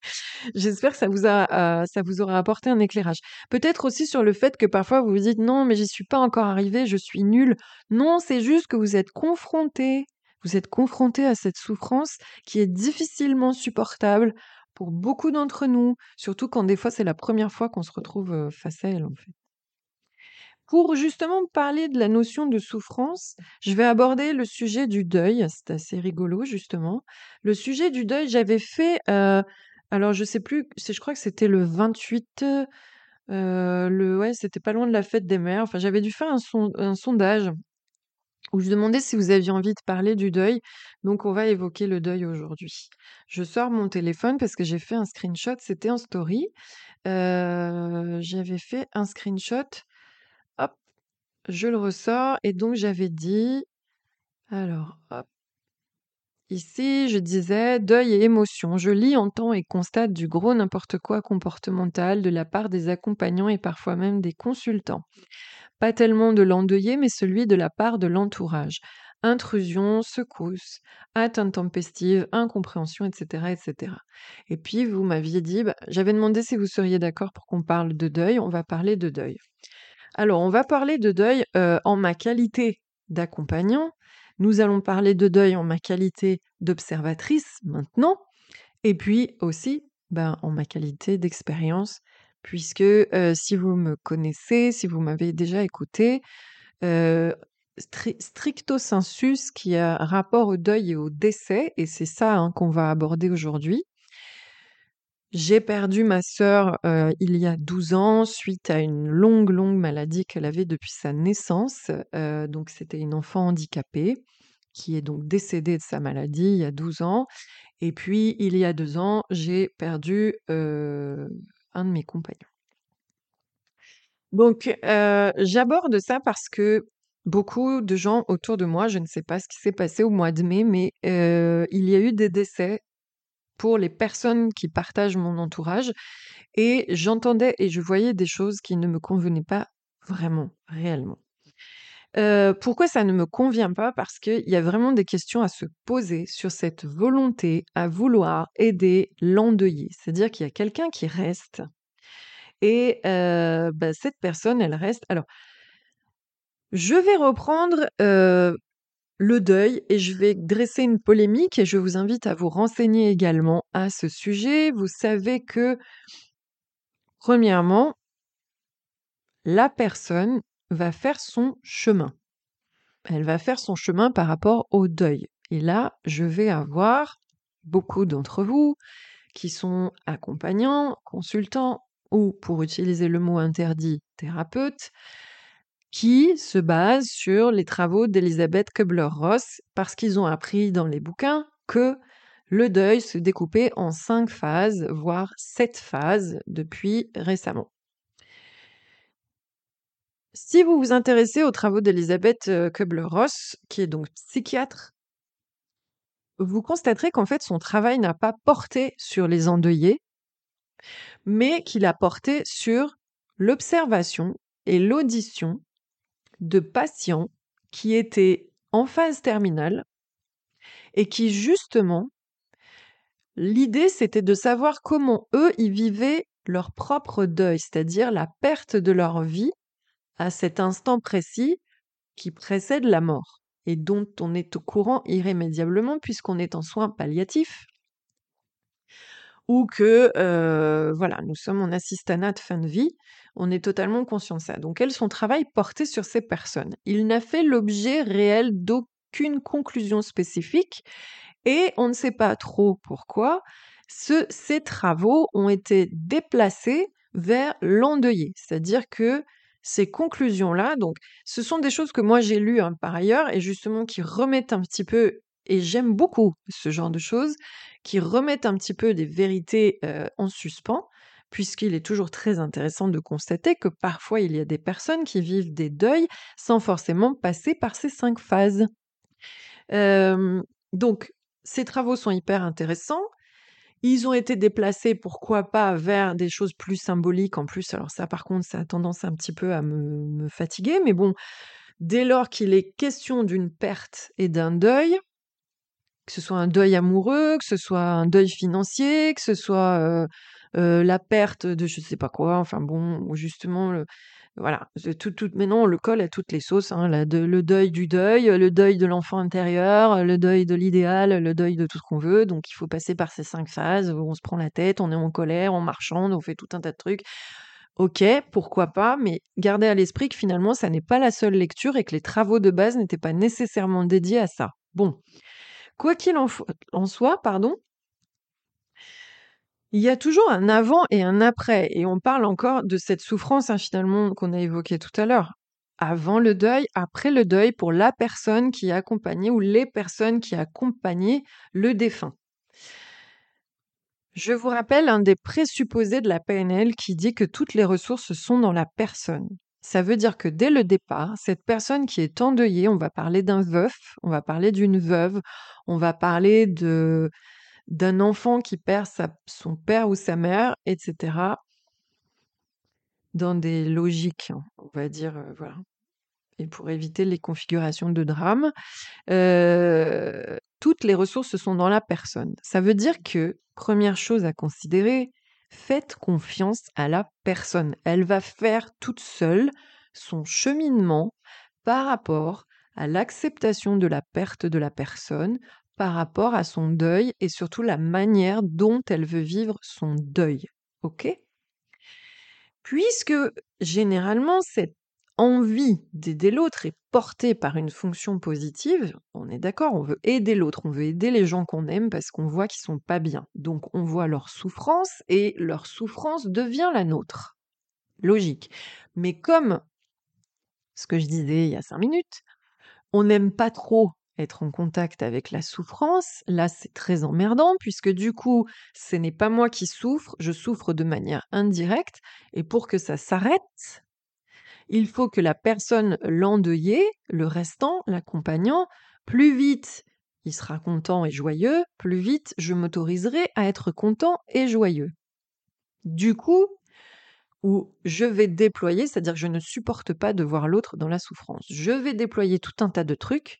J'espère que ça vous, a, euh, ça vous aura apporté un éclairage. Peut-être aussi sur le fait que parfois vous vous dites non, mais j'y suis pas encore arrivé, je suis nul. Non, c'est juste que vous êtes confronté. Vous êtes confronté à cette souffrance qui est difficilement supportable pour beaucoup d'entre nous, surtout quand des fois c'est la première fois qu'on se retrouve euh, face à elle en fait. Pour justement parler de la notion de souffrance, je vais aborder le sujet du deuil. C'est assez rigolo justement. Le sujet du deuil, j'avais fait, euh, alors je sais plus, je crois que c'était le 28, euh, le, ouais, c'était pas loin de la fête des mères. Enfin, j'avais dû faire un, sondage où je demandais si vous aviez envie de parler du deuil. Donc, on va évoquer le deuil aujourd'hui. Je sors mon téléphone parce que j'ai fait un screenshot. C'était en story. Euh, j'avais fait un screenshot je le ressors et donc j'avais dit alors. Ici, je disais deuil et émotion. Je lis, entends et constate du gros n'importe quoi comportemental de la part des accompagnants et parfois même des consultants. Pas tellement de l'endeuillé, mais celui de la part de l'entourage. Intrusion, secousse, atteinte tempestive, incompréhension, etc., etc. Et puis, vous m'aviez dit, bah, j'avais demandé si vous seriez d'accord pour qu'on parle de deuil. On va parler de deuil. Alors, on va parler de deuil en ma qualité d'accompagnant. Nous allons parler de deuil en ma qualité d'observatrice maintenant. Et puis aussi ben, en ma qualité d'expérience, puisque si vous me connaissez, si vous m'avez déjà écouté, stricto sensus qui a rapport au deuil et au décès, et c'est ça hein, qu'on va aborder aujourd'hui, j'ai perdu ma sœur, il y a 12 ans suite à une longue, longue maladie qu'elle avait depuis sa naissance. donc c'était une enfant handicapée qui est donc décédée de sa maladie il y a 12 ans et puis il y a 2 ans, j'ai perdu, un de mes compagnons. Donc j'aborde ça parce que beaucoup de gens autour de moi, je ne sais pas ce qui s'est passé au mois de mai, mais il y a eu des décès pour les personnes qui partagent mon entourage. Et j'entendais et je voyais des choses qui ne me convenaient pas vraiment, réellement. Euh, pourquoi ça ne me convient pas? Parce qu'il y a vraiment des questions à se poser sur cette volonté à vouloir aider l'endeuillé. C'est-à-dire qu'il y a quelqu'un qui reste et euh, bah, cette personne, elle reste. Alors, je vais reprendre euh, le deuil et je vais dresser une polémique et je vous invite à vous renseigner également à ce sujet. Vous savez que, premièrement, la personne va faire son chemin. Elle va faire son chemin par rapport au deuil. Et là, je vais avoir beaucoup d'entre vous qui sont accompagnants, consultants ou, pour utiliser le mot interdit, thérapeutes, qui se base sur les travaux d'Elisabeth Kubler-Ross parce qu'ils ont appris dans les bouquins que le deuil se découpait en cinq phases, voire sept phases depuis récemment. Si vous vous intéressez aux travaux d'Elisabeth euh, Kubler-Ross, qui est donc psychiatre, vous constaterez qu'en fait son travail n'a pas porté sur les endeuillés, mais qu'il a porté sur l'observation et l'audition de patients qui étaient en phase terminale et qui justement, l'idée c'était de savoir comment eux, ils vivaient leur propre deuil, c'est-à-dire la perte de leur vie à cet instant précis qui précède la mort et dont on est au courant irrémédiablement puisqu'on est en soins palliatifs. Ou que euh, voilà, nous sommes en assistanat de fin de vie, on est totalement conscient de ça. Donc elle, son travail portait sur ces personnes. Il n'a fait l'objet réel d'aucune conclusion spécifique Et on ne sait pas trop pourquoi ces travaux ont été déplacés vers l'endeuillé. C'est-à-dire que ces conclusions-là, donc, ce sont des choses que moi j'ai lues hein, par ailleurs et justement qui remettent un petit peu, et j'aime beaucoup ce genre de choses, qui remettent un petit peu des vérités euh, en suspens, puisqu'il est toujours très intéressant de constater que parfois il y a des personnes qui vivent des deuils sans forcément passer par ces cinq phases. donc, ces travaux sont hyper intéressants. Ils ont été déplacés, pourquoi pas, vers des choses plus symboliques en plus. Alors ça, par contre, ça a tendance un petit peu à me, fatiguer. Mais bon, dès lors qu'il est question d'une perte et d'un deuil, que ce soit un deuil amoureux, que ce soit un deuil financier, que ce soit euh, la perte de je sais pas quoi, enfin bon, justement, voilà, tout, tout, maintenant on le colle à toutes les sauces, hein, le deuil du deuil, le deuil de l'enfant intérieur, le deuil de l'idéal, le deuil de tout ce qu'on veut. Donc il faut passer par ces cinq phases où on se prend la tête, on est en colère, on marchande, on fait tout un tas de trucs. Ok, pourquoi pas, mais gardez à l'esprit que finalement ça n'est pas la seule lecture et que les travaux de base n'étaient pas nécessairement dédiés à ça. Bon, quoi qu'il en soit, pardon, il y a toujours un avant et un après, et on parle encore de cette souffrance hein, finalement qu'on a évoquée tout à l'heure. Avant le deuil, après le deuil pour la personne qui a accompagné ou les personnes qui accompagnaient le défunt. Je vous rappelle un des présupposés de la PNL qui dit que toutes les ressources sont dans la personne. Ça veut dire que dès le départ, cette personne qui est endeuillée, on va parler d'un veuf, on va parler d'une veuve, on va parler de d'un enfant qui perd son père ou sa mère, etc. Dans des logiques, on va dire, euh, voilà. Et pour éviter les configurations de drame, euh, toutes les ressources sont dans la personne. Ça veut dire que, première chose à considérer, faites confiance à la personne. Elle va faire toute seule son cheminement par rapport à l'acceptation de la perte de la personne, par rapport à son deuil et surtout la manière dont elle veut vivre son deuil. OK? Puisque généralement cette envie d'aider l'autre est portée par une fonction positive, on est d'accord, on veut aider l'autre, on veut aider les gens qu'on aime parce qu'on voit qu'ils sont pas bien. Donc on voit leur souffrance et leur souffrance devient la nôtre. Logique. Mais comme ce que je disais il y a cinq minutes, on n'aime pas trop être en contact avec la souffrance, là c'est très emmerdant puisque du coup ce n'est pas moi qui souffre, je souffre de manière indirecte et pour que ça s'arrête, il faut que la personne l'endeuillée, le restant, l'accompagnant, plus vite il sera content et joyeux, plus vite je m'autoriserai à être content et joyeux. Du coup, où je vais déployer, c'est-à-dire que je ne supporte pas de voir l'autre dans la souffrance. Je vais déployer tout un tas de trucs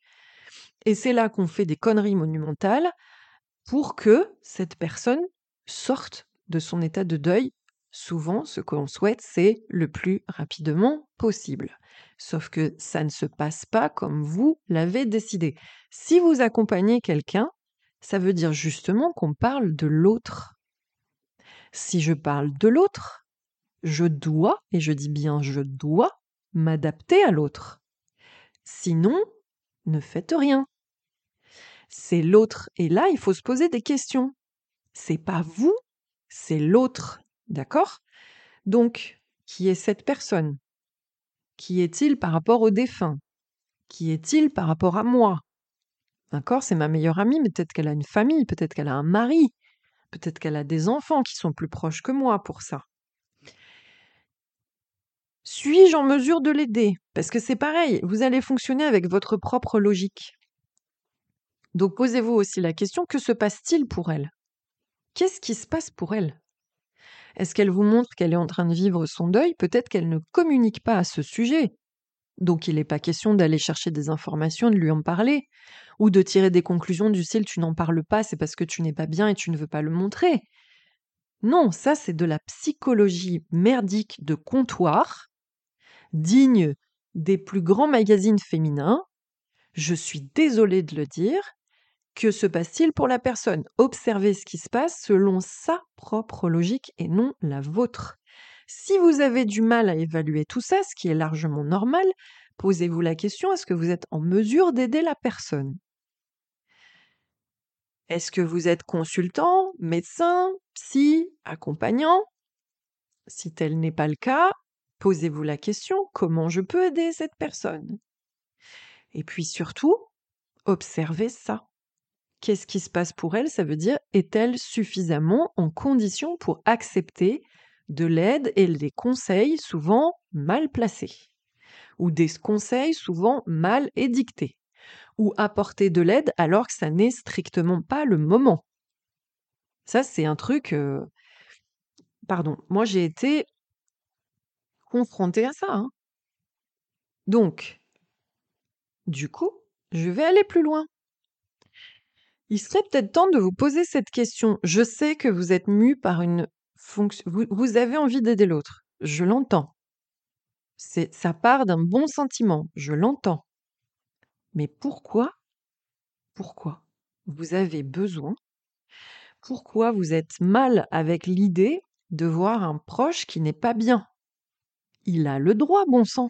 et c'est là qu'on fait des conneries monumentales pour que cette personne sorte de son état de deuil. Souvent, ce qu'on souhaite, c'est le plus rapidement possible. Sauf que ça ne se passe pas comme vous l'avez décidé. Si vous accompagnez quelqu'un, ça veut dire justement qu'on parle de l'autre. Si je parle de l'autre, je dois, et je dis bien je dois, m'adapter à l'autre. Sinon, ne faites rien. C'est l'autre. Et là, il faut se poser des questions. C'est pas vous, c'est l'autre. D'accord? Donc, qui est cette personne? Qui est-il par rapport au défunt? Qui est-il par rapport à moi? D'accord? C'est ma meilleure amie, mais peut-être qu'elle a une famille, peut-être qu'elle a un mari, peut-être qu'elle a des enfants qui sont plus proches que moi pour ça. Suis-je en mesure de l'aider? Parce que c'est pareil, vous allez fonctionner avec votre propre logique. Donc posez-vous aussi la question, que se passe-t-il pour elle? Qu'est-ce qui se passe pour elle? Est-ce qu'elle vous montre qu'elle est en train de vivre son deuil? Peut-être qu'elle ne communique pas à ce sujet. Donc il n'est pas question d'aller chercher des informations, de lui en parler, ou de tirer des conclusions du style tu n'en parles pas, c'est parce que tu n'es pas bien et tu ne veux pas le montrer. Non, ça c'est de la psychologie merdique de comptoir digne des plus grands magazines féminins, je suis désolée de le dire, que se passe-t-il pour la personne? Observez ce qui se passe selon sa propre logique et non la vôtre. Si vous avez du mal à évaluer tout ça, ce qui est largement normal, posez-vous la question est-ce que vous êtes en mesure d'aider la personne? Est-ce que vous êtes consultant, médecin, psy, accompagnant? Si tel n'est pas le cas, posez-vous la question comment je peux aider cette personne? Et puis surtout, observez ça. Qu'est-ce qui se passe pour elle Ça veut dire est-elle suffisamment en condition pour accepter de l'aide et des conseils souvent mal placés ou des conseils souvent mal édictés ou apporter de l'aide alors que ça n'est strictement pas le moment? Ça, c'est un truc... Euh, pardon, moi j'ai été confrontée à ça. Hein. Donc, du coup, je vais aller plus loin. Il serait peut-être temps de vous poser cette question. Je sais que vous êtes mu par une fonction... Vous, avez envie d'aider l'autre. Je l'entends. C'est, ça part d'un bon sentiment. Je l'entends. Mais pourquoi Pourquoi vous avez besoin Pourquoi vous êtes mal avec l'idée de voir un proche qui n'est pas bien? Il a le droit, bon sang.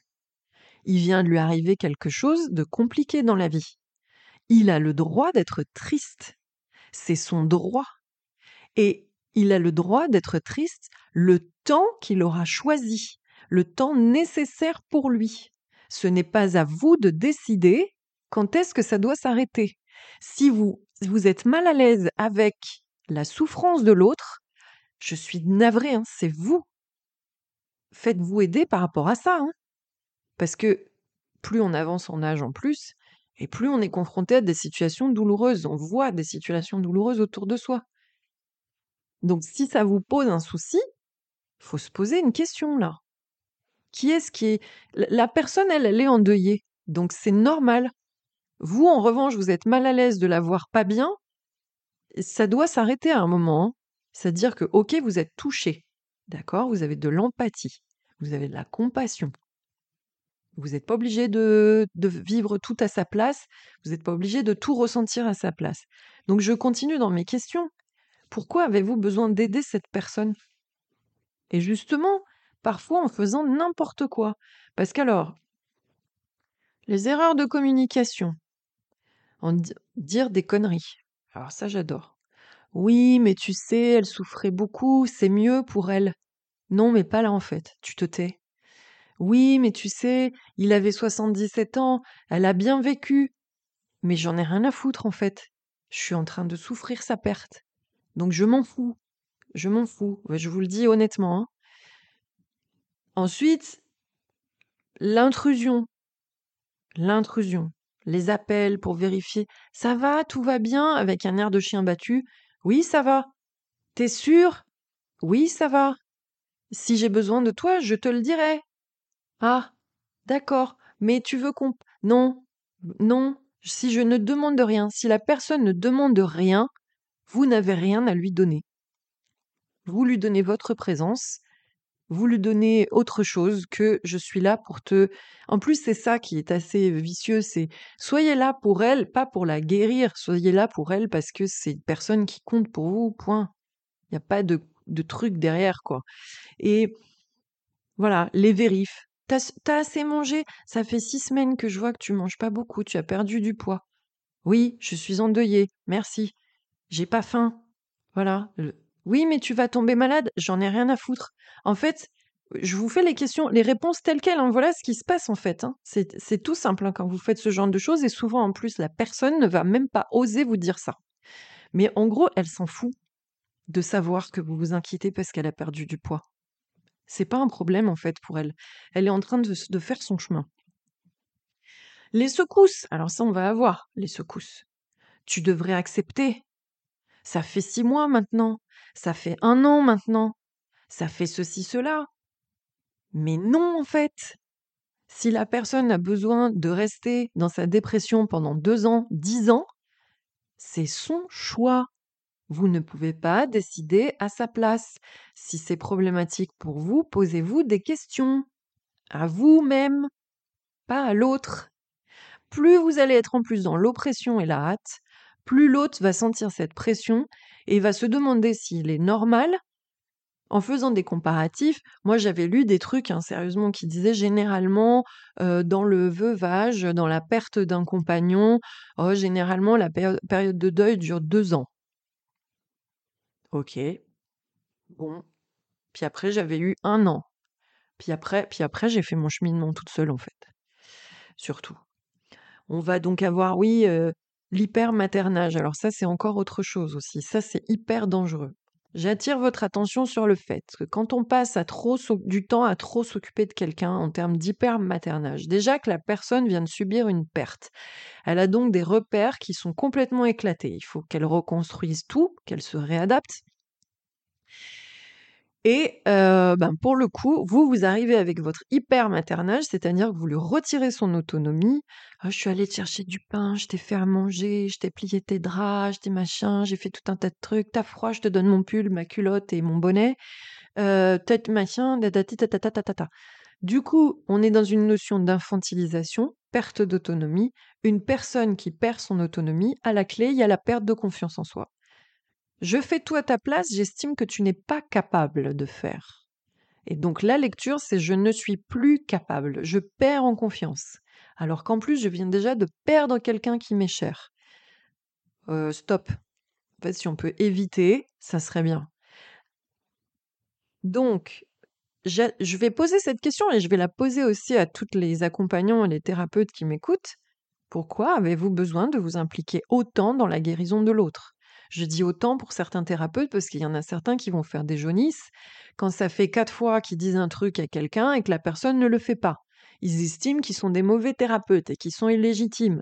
Il vient de lui arriver quelque chose de compliqué dans la vie. Il a le droit d'être triste. C'est son droit. Et il a le droit d'être triste le temps qu'il aura choisi, le temps nécessaire pour lui. Ce n'est pas à vous de décider quand est-ce que ça doit s'arrêter Si vous, vous êtes mal à l'aise avec la souffrance de l'autre, je suis navrée, hein, c'est vous. Faites-vous aider par rapport à ça. Hein. Parce que plus on avance en âge en plus, et plus on est confronté à des situations douloureuses, on voit des situations douloureuses autour de soi. Donc si ça vous pose un souci, faut se poser une question là. Qui est-ce qui est La personne, elle, elle est endeuillée. Donc c'est normal. Vous, en revanche, vous êtes mal à l'aise de la voir pas bien, ça doit s'arrêter à un moment. Hein. C'est-à-dire que, ok, vous êtes touché, d'accord Vous avez de l'empathie, vous avez de la compassion. Vous n'êtes pas obligé de, vivre tout à sa place, vous n'êtes pas obligé de tout ressentir à sa place. Donc je continue dans mes questions. Pourquoi avez-vous besoin d'aider cette personne? Et justement, parfois en faisant n'importe quoi. Parce qu'alors, les erreurs de communication, en dire des conneries. Alors ça, j'adore. Oui, mais tu sais, elle souffrait beaucoup, c'est mieux pour elle. Non, mais pas là en fait, tu te tais. Oui, mais tu sais, il avait 77 ans, elle a bien vécu. Mais j'en ai rien à foutre en fait. Je suis en train de souffrir sa perte. Donc je m'en fous. Je m'en fous. Je vous le dis honnêtement. Hein. Ensuite, l'intrusion. L'intrusion les appels pour vérifier. Ça va, tout va bien avec un air de chien battu? Oui, ça va. T'es sûr? Oui, ça va. Si j'ai besoin de toi, je te le dirai. Ah, d'accord. Mais tu veux qu'on. Non, non. Si je ne demande rien, si la personne ne demande rien, vous n'avez rien à lui donner. Vous lui donnez votre présence, vous lui donnez autre chose que je suis là pour te. En plus, c'est ça qui est assez vicieux, c'est soyez là pour elle, pas pour la guérir, soyez là pour elle parce que c'est une personne qui compte pour vous, point. Il n'y a pas de, truc derrière, quoi. Et voilà, les vérifs. T'as as assez mangé Ça fait six semaines que je vois que tu manges pas beaucoup, tu as perdu du poids. Oui, je suis endeuillée, merci. J'ai pas faim. Voilà, oui, mais tu vas tomber malade, j'en ai rien à foutre. En fait, je vous fais les questions, les réponses telles quelles. Hein. Voilà ce qui se passe en fait. Hein. C'est tout simple hein, quand vous faites ce genre de choses et souvent en plus la personne ne va même pas oser vous dire ça. Mais en gros, elle s'en fout de savoir que vous vous inquiétez parce qu'elle a perdu du poids. C'est pas un problème en fait pour elle. Elle est en train de, faire son chemin. Les secousses, alors ça on va avoir les secousses. Tu devrais accepter. Ça fait six mois maintenant. Ça fait un an maintenant. Ça fait ceci, cela. Mais non, en fait. Si la personne a besoin de rester dans sa dépression pendant deux ans, dix ans, c'est son choix. Vous ne pouvez pas décider à sa place. Si c'est problématique pour vous, posez-vous des questions. À vous-même, pas à l'autre. Plus vous allez être en plus dans l'oppression et la hâte, plus l'autre va sentir cette pression et va se demander s'il est normal En faisant des comparatifs, moi j'avais lu des trucs, hein, sérieusement, qui disaient généralement dans le veuvage, dans la perte d'un compagnon, oh, généralement la période de deuil dure deux ans. Ok. Bon. Puis après, j'avais eu un an. Puis après, puis après j'ai fait mon cheminement toute seule, en fait. Surtout. On va donc avoir, oui, euh, l'hypermaternage. Alors ça, c'est encore autre chose aussi. Ça, c'est hyper dangereux. J'attire votre attention sur le fait que quand on passe trop du temps à trop s'occuper de quelqu'un en termes d'hypermaternage, déjà que la personne vient de subir une perte, elle a donc des repères qui sont complètement éclatés. Il faut qu'elle reconstruise tout, qu'elle se réadapte. Et ben, pour le coup, vous, vous arrivez avec votre hyper maternage, c'est-à-dire que vous lui retirez son autonomie. «Ah, je suis allée te chercher du pain, je t'ai fait à manger, je t'ai plié tes draps, je t'ai machin, j'ai fait tout un tas de trucs. T'as froid, je te donne mon pull, ma culotte et mon bonnet. peut-être machin, ta Du coup, on est dans une notion d'infantilisation, perte d'autonomie. Une personne qui perd son autonomie, à la clé, il y a la perte de confiance en soi. Je fais tout à ta place, j'estime que tu n'es pas capable de faire. Et donc la lecture, c'est je ne suis plus capable, je perds en confiance. Alors qu'en plus, je viens déjà de perdre quelqu'un qui m'est cher. Euh, stop. En fait, si on peut éviter, ça serait bien. Donc, je vais poser cette question et je vais la poser aussi à toutes les accompagnants et les thérapeutes qui m'écoutent. Pourquoi avez-vous besoin de vous impliquer autant dans la guérison de l'autre? Je dis autant pour certains thérapeutes parce qu'il y en a certains qui vont faire des jaunisses quand ça fait quatre fois qu'ils disent un truc à quelqu'un et que la personne ne le fait pas. Ils estiment qu'ils sont des mauvais thérapeutes et qu'ils sont illégitimes.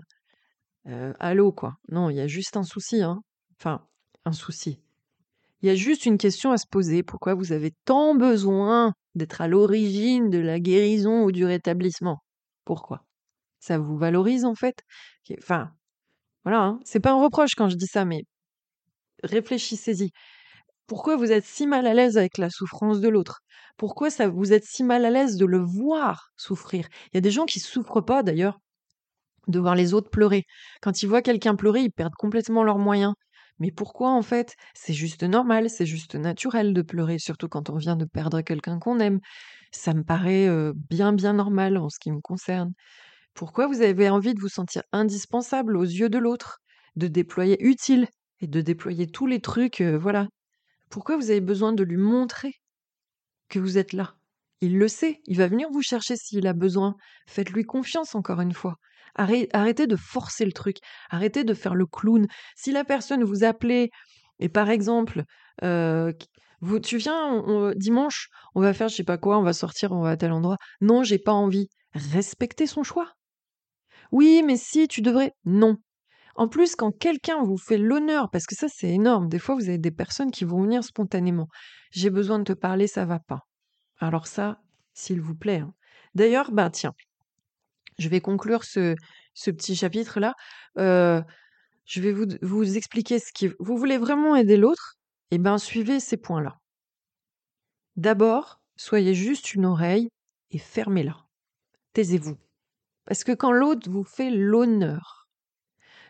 Euh, allô, quoi. Non, il y a juste un souci, hein. Enfin, un souci. Il y a juste une question à se poser. Pourquoi vous avez tant besoin d'être à l'origine de la guérison ou du rétablissement? Pourquoi? Ça vous valorise en fait? Enfin, voilà, hein. c'est pas un reproche quand je dis ça, mais réfléchissez-y. Pourquoi vous êtes si mal à l'aise avec la souffrance de l'autre? Pourquoi ça, vous êtes si mal à l'aise de le voir souffrir? Il y a des gens qui souffrent pas d'ailleurs de voir les autres pleurer. Quand ils voient quelqu'un pleurer, ils perdent complètement leurs moyens. Mais pourquoi en fait? C'est juste normal, c'est juste naturel de pleurer, surtout quand on vient de perdre quelqu'un qu'on aime. Ça me paraît euh, bien bien normal en ce qui me concerne. Pourquoi vous avez envie de vous sentir indispensable aux yeux de l'autre, de déployer utile? Et de déployer tous les trucs, voilà. Pourquoi vous avez besoin de lui montrer que vous êtes là? Il le sait, il va venir vous chercher s'il a besoin. Faites-lui confiance encore une fois. Arrêtez de forcer le truc, arrêtez de faire le clown. Si la personne vous appelait et par exemple, tu viens dimanche, on va faire je sais pas quoi, on va sortir, on va à tel endroit. Non, j'ai pas envie. Respectez son choix. Oui, mais si, tu devrais. Non, en plus, quand quelqu'un vous fait l'honneur, parce que ça c'est énorme, des fois vous avez des personnes qui vont venir spontanément. J'ai besoin de te parler, ça va pas. Alors ça, s'il vous plaît. Hein. D'ailleurs, bah tiens, je vais conclure ce, petit chapitre-là. Euh, je vais vous, vous expliquer ce qui... Vous voulez vraiment aider l'autre? Eh bien, suivez ces points-là. D'abord, soyez juste une oreille et fermez-la. Taisez-vous. Parce que quand l'autre vous fait l'honneur,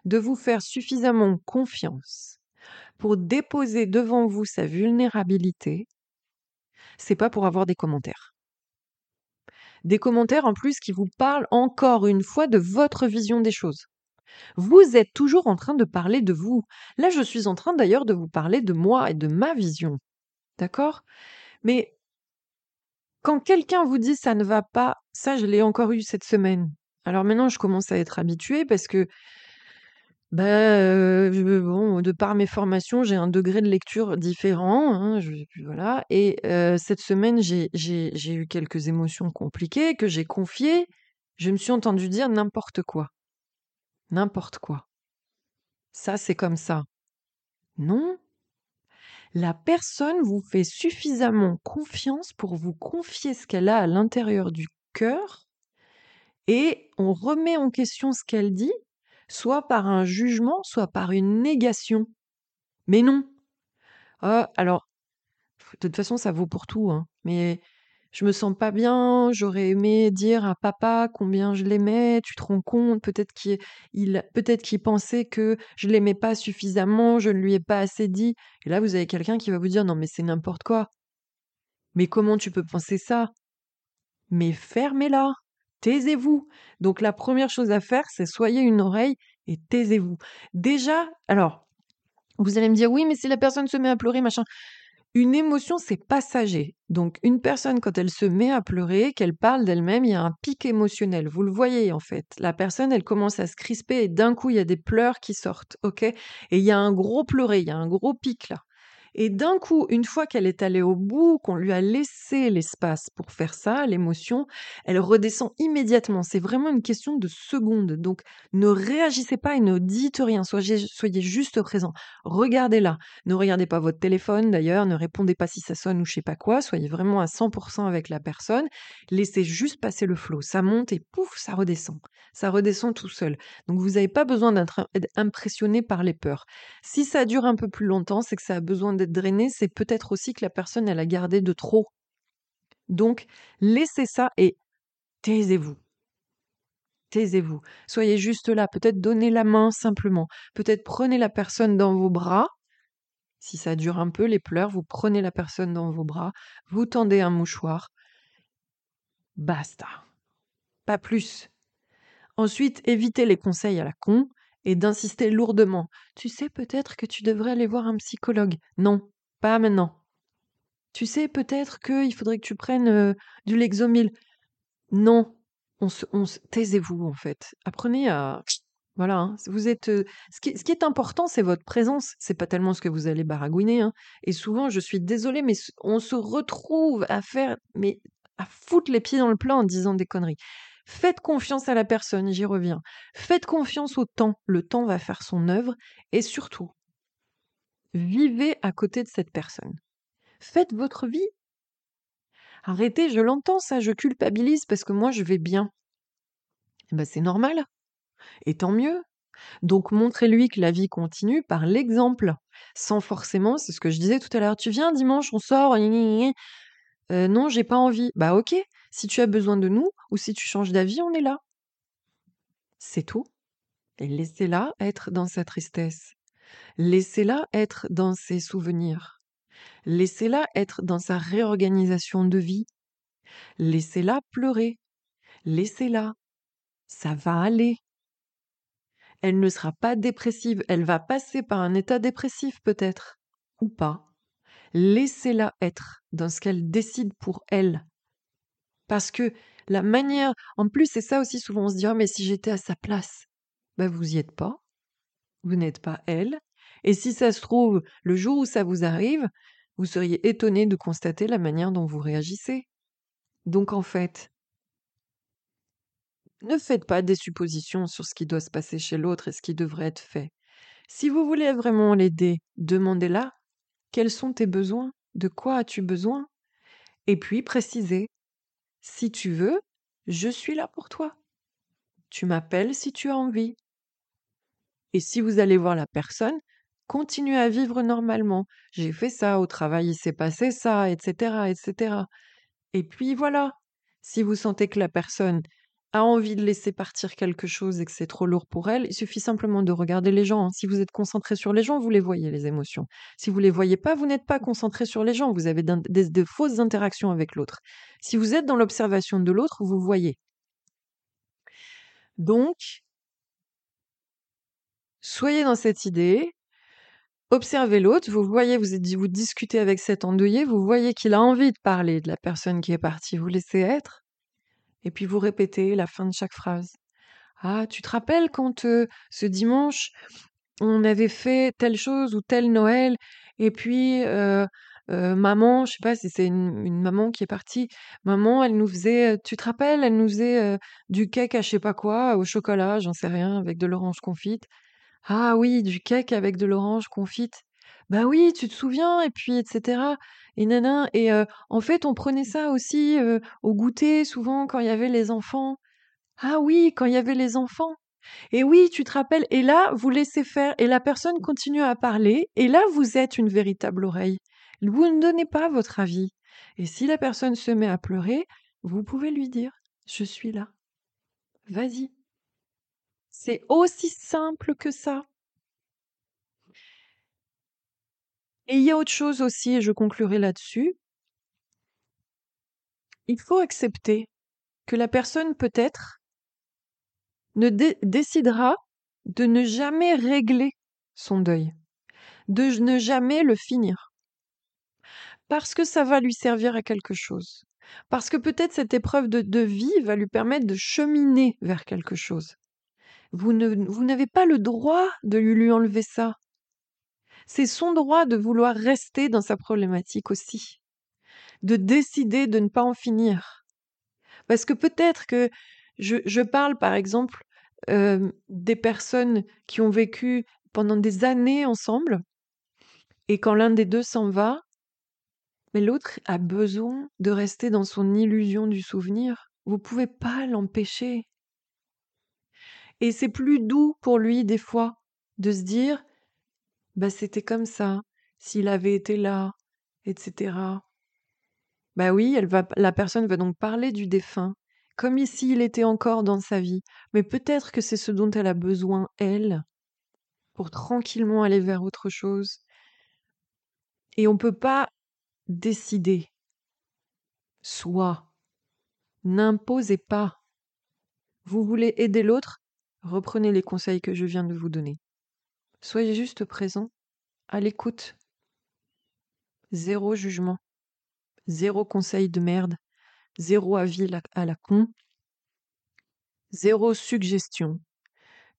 de vous faire suffisamment confiance pour déposer devant vous sa vulnérabilité, c'est pas pour avoir des commentaires. Des commentaires en plus qui vous parlent encore une fois de votre vision des choses. Vous êtes toujours en train de parler de vous. Là, je suis en train d'ailleurs de vous parler de moi et de ma vision. D'accord? Mais quand quelqu'un vous dit ça ne va pas, ça je l'ai encore eu cette semaine. Alors maintenant, je commence à être habituée parce que bah, bon, de par mes formations, j'ai un degré de lecture différent, hein, voilà et cette semaine, j'ai j'ai eu quelques émotions compliquées que j'ai confiées. Je me suis entendue dire n'importe quoi. N'importe quoi. Ça, c'est comme ça. Non. La personne vous fait suffisamment confiance pour vous confier ce qu'elle a à l'intérieur du cœur et on remet en question ce qu'elle dit soit par un jugement, soit par une négation. Mais non. Ah, alors, de toute façon, ça vaut pour tout, hein. Mais je me sens pas bien, j'aurais aimé dire à papa combien je l'aimais, tu te rends compte, peut-être qu'il peut-être qu'il pensait que je l'aimais pas suffisamment, je ne lui ai pas assez dit. Et là, vous avez quelqu'un qui va vous dire non mais c'est n'importe quoi. Mais comment tu peux penser ça? Mais fermez-la, taisez-vous. Donc la première chose à faire, c'est soyez une oreille et taisez-vous. Déjà, alors, vous allez me dire, oui, mais si la personne se met à pleurer, machin. Une émotion, c'est passager. Donc, une personne, quand elle se met à pleurer, qu'elle parle d'elle-même, il y a un pic émotionnel. Vous le voyez, en fait. La personne, elle commence à se crisper et d'un coup, il y a des pleurs qui sortent. OK? Et il y a un gros pleurer, il y a un gros pic là. Et d'un coup, une fois qu'elle est allée au bout, qu'on lui a laissé l'espace pour faire ça, l'émotion, elle redescend immédiatement. C'est vraiment une question de secondes. Donc, ne réagissez pas et ne dites rien. Soyez, juste présent. Regardez-la. Ne regardez pas votre téléphone d'ailleurs. Ne répondez pas si ça sonne ou je sais pas quoi. Soyez vraiment à 100% avec la personne. Laissez juste passer le flot. Ça monte et pouf, ça redescend. Ça redescend tout seul. Donc, vous n'avez pas besoin d'être impressionné par les peurs. Si ça dure un peu plus longtemps, c'est que ça a besoin d'être drainer, c'est peut-être aussi que la personne, elle a gardé de trop. Donc, laissez ça et taisez-vous. Taisez-vous. Soyez juste là. Peut-être donnez la main simplement. Peut-être prenez la personne dans vos bras. Si ça dure un peu, les pleurs, vous prenez la personne dans vos bras, vous tendez un mouchoir. Basta. Pas plus. Ensuite, évitez les conseils à la con et d'insister lourdement. Tu sais peut-être que tu devrais aller voir un psychologue. Non, pas maintenant. Tu sais peut-être qu'il faudrait que tu prennes du Lexomil. Non, on se, taisez-vous en fait. Apprenez à voilà, hein, vous êtes. Ce, qui, ce, qui, est important, c'est votre présence. C'est pas tellement ce que vous allez baragouiner. Hein. Et souvent, je suis désolée, mais on se retrouve à faire, mais à foutre les pieds dans le plat en disant des conneries. Faites confiance à la personne, j'y reviens. Faites confiance au temps, le temps va faire son œuvre, et surtout, vivez à côté de cette personne. Faites votre vie. Arrêtez, je l'entends ça, je culpabilise parce que moi je vais bien. Eh ben, c'est normal. Et tant mieux. Donc montrez-lui que la vie continue par l'exemple, sans forcément, c'est ce que je disais tout à l'heure, tu viens dimanche, on sort, euh, non, j'ai pas envie. Bah ok, si tu as besoin de nous ou si tu changes d'avis, on est là. C'est tout. Laissez-la être dans sa tristesse. Laissez-la être dans ses souvenirs. Laissez-la être dans sa réorganisation de vie. Laissez-la pleurer. Laissez-la. Ça va aller. Elle ne sera pas dépressive, elle va passer par un état dépressif peut-être, ou pas. Laissez-la être dans ce qu'elle décide pour elle. Parce que la manière, en plus, c'est ça aussi, souvent on se dit, «Ah, mais si j'étais à sa place, ben vous y êtes pas, vous n'êtes pas elle, et si ça se trouve, le jour où ça vous arrive, vous seriez étonné de constater la manière dont vous réagissez. Donc en fait, ne faites pas des suppositions sur ce qui doit se passer chez l'autre et ce qui devrait être fait. Si vous voulez vraiment l'aider, demandez-la. Quels sont tes besoins? De quoi as-tu besoin? Et puis préciser Si tu veux, je suis là pour toi. Tu m'appelles si tu as envie. Et si vous allez voir la personne, continuez à vivre normalement. J'ai fait ça au travail, il s'est passé ça, etc., etc. Et puis voilà. Si vous sentez que la personne a envie de laisser partir quelque chose et que c'est trop lourd pour elle, il suffit simplement de regarder les gens. Hein. Si vous êtes concentré sur les gens, vous les voyez, les émotions. Si vous les voyez pas, vous n'êtes pas concentré sur les gens. Vous avez de fausses interactions avec l'autre. Si vous êtes dans l'observation de l'autre, vous voyez. Donc, soyez dans cette idée, observez l'autre, vous voyez, vous, êtes, vous discutez avec cet endeuillé, vous voyez qu'il a envie de parler de la personne qui est partie, vous laissez être, et puis vous répétez la fin de chaque phrase. Ah, tu te rappelles quand ce dimanche, on avait fait telle chose ou tel Noël, et puis maman, je sais pas si c'est une, maman qui est partie, maman, elle nous faisait, tu te rappelles, elle nous faisait du cake à je sais pas quoi, au chocolat, j'en sais rien, avec de l'orange confite. Ah oui, du cake avec de l'orange confite. Bah oui, tu te souviens, et puis etc. Et nana. Et en fait, on prenait ça aussi au goûter, souvent quand il y avait les enfants. Ah oui, quand il y avait les enfants. Et oui, tu te rappelles. Et là, vous laissez faire. Et la personne continue à parler. Et là, vous êtes une véritable oreille. Vous ne donnez pas votre avis. Et si la personne se met à pleurer, vous pouvez lui dire Je suis là. Vas-y. C'est aussi simple que ça. Et il y a autre chose aussi, et je conclurai là-dessus. il faut accepter que la personne peut-être ne décidera de ne jamais régler son deuil, de ne jamais le finir. Parce que ça va lui servir à quelque chose. Parce que peut-être cette épreuve de, vie va lui permettre de cheminer vers quelque chose. Vous, n'avez pas le droit de lui enlever ça. C'est son droit de vouloir rester dans sa problématique aussi. De décider de ne pas en finir. Parce que peut-être que je, parle par exemple des personnes qui ont vécu pendant des années ensemble, et quand l'un des deux s'en va, mais l'autre a besoin de rester dans son illusion du souvenir. Vous pouvez pas l'empêcher. Et c'est plus doux pour lui des fois de se dire bah c'était comme ça, s'il avait été là, etc. Bah oui, la personne va donc parler du défunt, comme ici il était encore dans sa vie, mais peut-être que c'est ce dont elle a besoin, elle, pour tranquillement aller vers autre chose. Et on ne peut pas décider. Soit. N'imposez pas. Vous voulez aider l'autre? Reprenez les conseils que je viens de vous donner. Soyez juste présent, à l'écoute. Zéro jugement. Zéro conseil de merde. Zéro avis à la con. Zéro suggestion.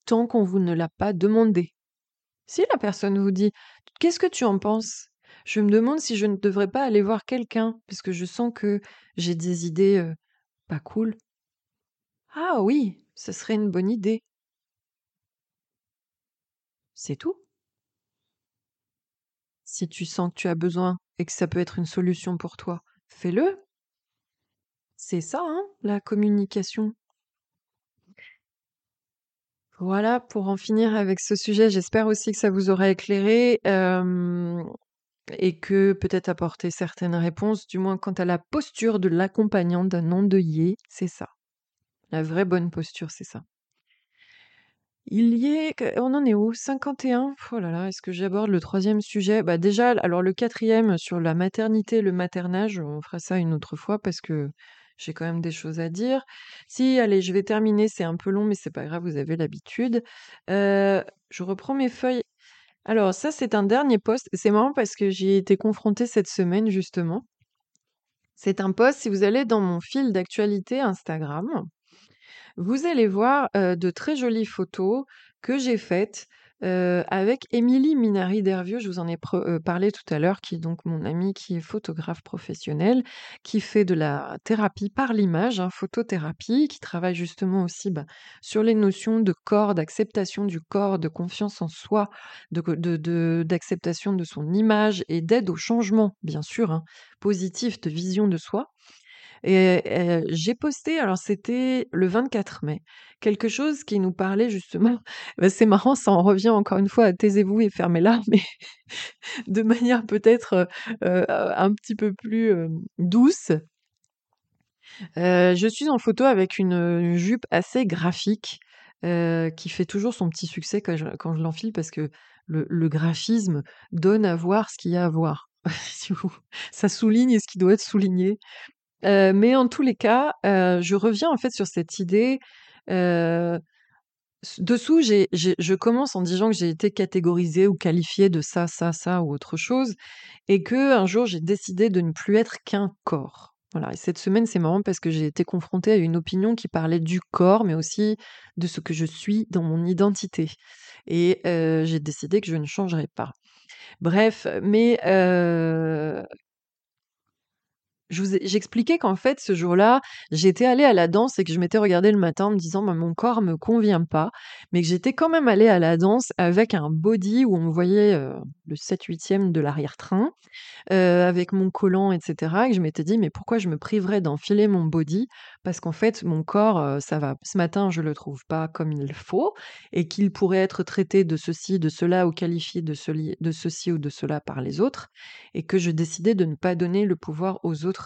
Tant qu'on vous ne l'a pas demandé. Si la personne vous dit Qu'est-ce que tu en penses? Je me demande si je ne devrais pas aller voir quelqu'un, parce que je sens que j'ai des idées euh, pas cool. Ah oui, ce serait une bonne idée. C'est tout. Si tu sens que tu as besoin et que ça peut être une solution pour toi, fais-le. C'est ça, hein, la communication. Voilà, pour en finir avec ce sujet, j'espère aussi que ça vous aura éclairé et que peut-être apporter certaines réponses, du moins quant à la posture de l'accompagnant d'un endeuillé, c'est ça. La vraie bonne posture, c'est ça. Il y est on en est où? 51? Oh là là, est-ce que j'aborde le troisième sujet? Bah, déjà, alors le quatrième sur la maternité, le maternage, on fera ça une autre fois parce que j'ai quand même des choses à dire. Si, allez, je vais terminer, c'est un peu long, mais c'est pas grave, vous avez l'habitude. Euh, je reprends mes feuilles. Alors ça, c'est un dernier post. C'est marrant parce que j'y ai été confrontée cette semaine, justement. C'est un post, si vous allez dans mon fil d'actualité Instagram vous allez voir, de très jolies photos que j'ai faites, avec Émilie Minari-Dervieux. Je vous en ai parlé tout à l'heure, qui est donc mon amie qui est photographe professionnelle, qui fait de la thérapie par l'image, hein, photothérapie, qui travaille justement aussi, bah, sur les notions de corps, d'acceptation du corps, de confiance en soi, d'acceptation de son image et d'aide au changement, bien sûr, hein, positif de vision de soi. Et j'ai posté, alors c'était le 24 mai, quelque chose qui nous parlait justement, bah, c'est marrant, ça en revient encore une fois taisez-vous et fermez-la, mais de manière peut-être un petit peu plus douce. je suis en photo avec une, jupe assez graphique qui fait toujours son petit succès quand je, l'enfile parce que le, graphisme donne à voir ce qu'il y a à voir. ça souligne ce qui doit être souligné mais en tous les cas, je reviens en fait sur cette idée, dessous j'ai je commence en disant que j'ai été catégorisée ou qualifiée de ça, ça, ça ou autre chose et qu'un jour j'ai décidé de ne plus être qu'un corps. Voilà et cette semaine, c'est marrant parce que j'ai été confrontée à une opinion qui parlait du corps, mais aussi de ce que je suis dans mon identité et j'ai décidé que je ne changerais pas. Bref, mais j'expliquais qu'en fait, ce jour-là, j'étais allée à la danse et que je m'étais regardée le matin en me disant: «Bah, mon corps me convient pas», mais que j'étais quand même allée à la danse avec un body où on me voyait, le 7/8e de l'arrière-train, avec mon collant etc. et que je m'étais dit: «Mais pourquoi je me priverais d'enfiler mon body?» parce qu'en fait, mon corps, ça va. Ce matin, je le trouve pas comme il faut et qu'il pourrait être traité de ceci, de cela ou qualifié de de ceci ou de cela par les autres et que je décidais de ne pas donner le pouvoir aux autres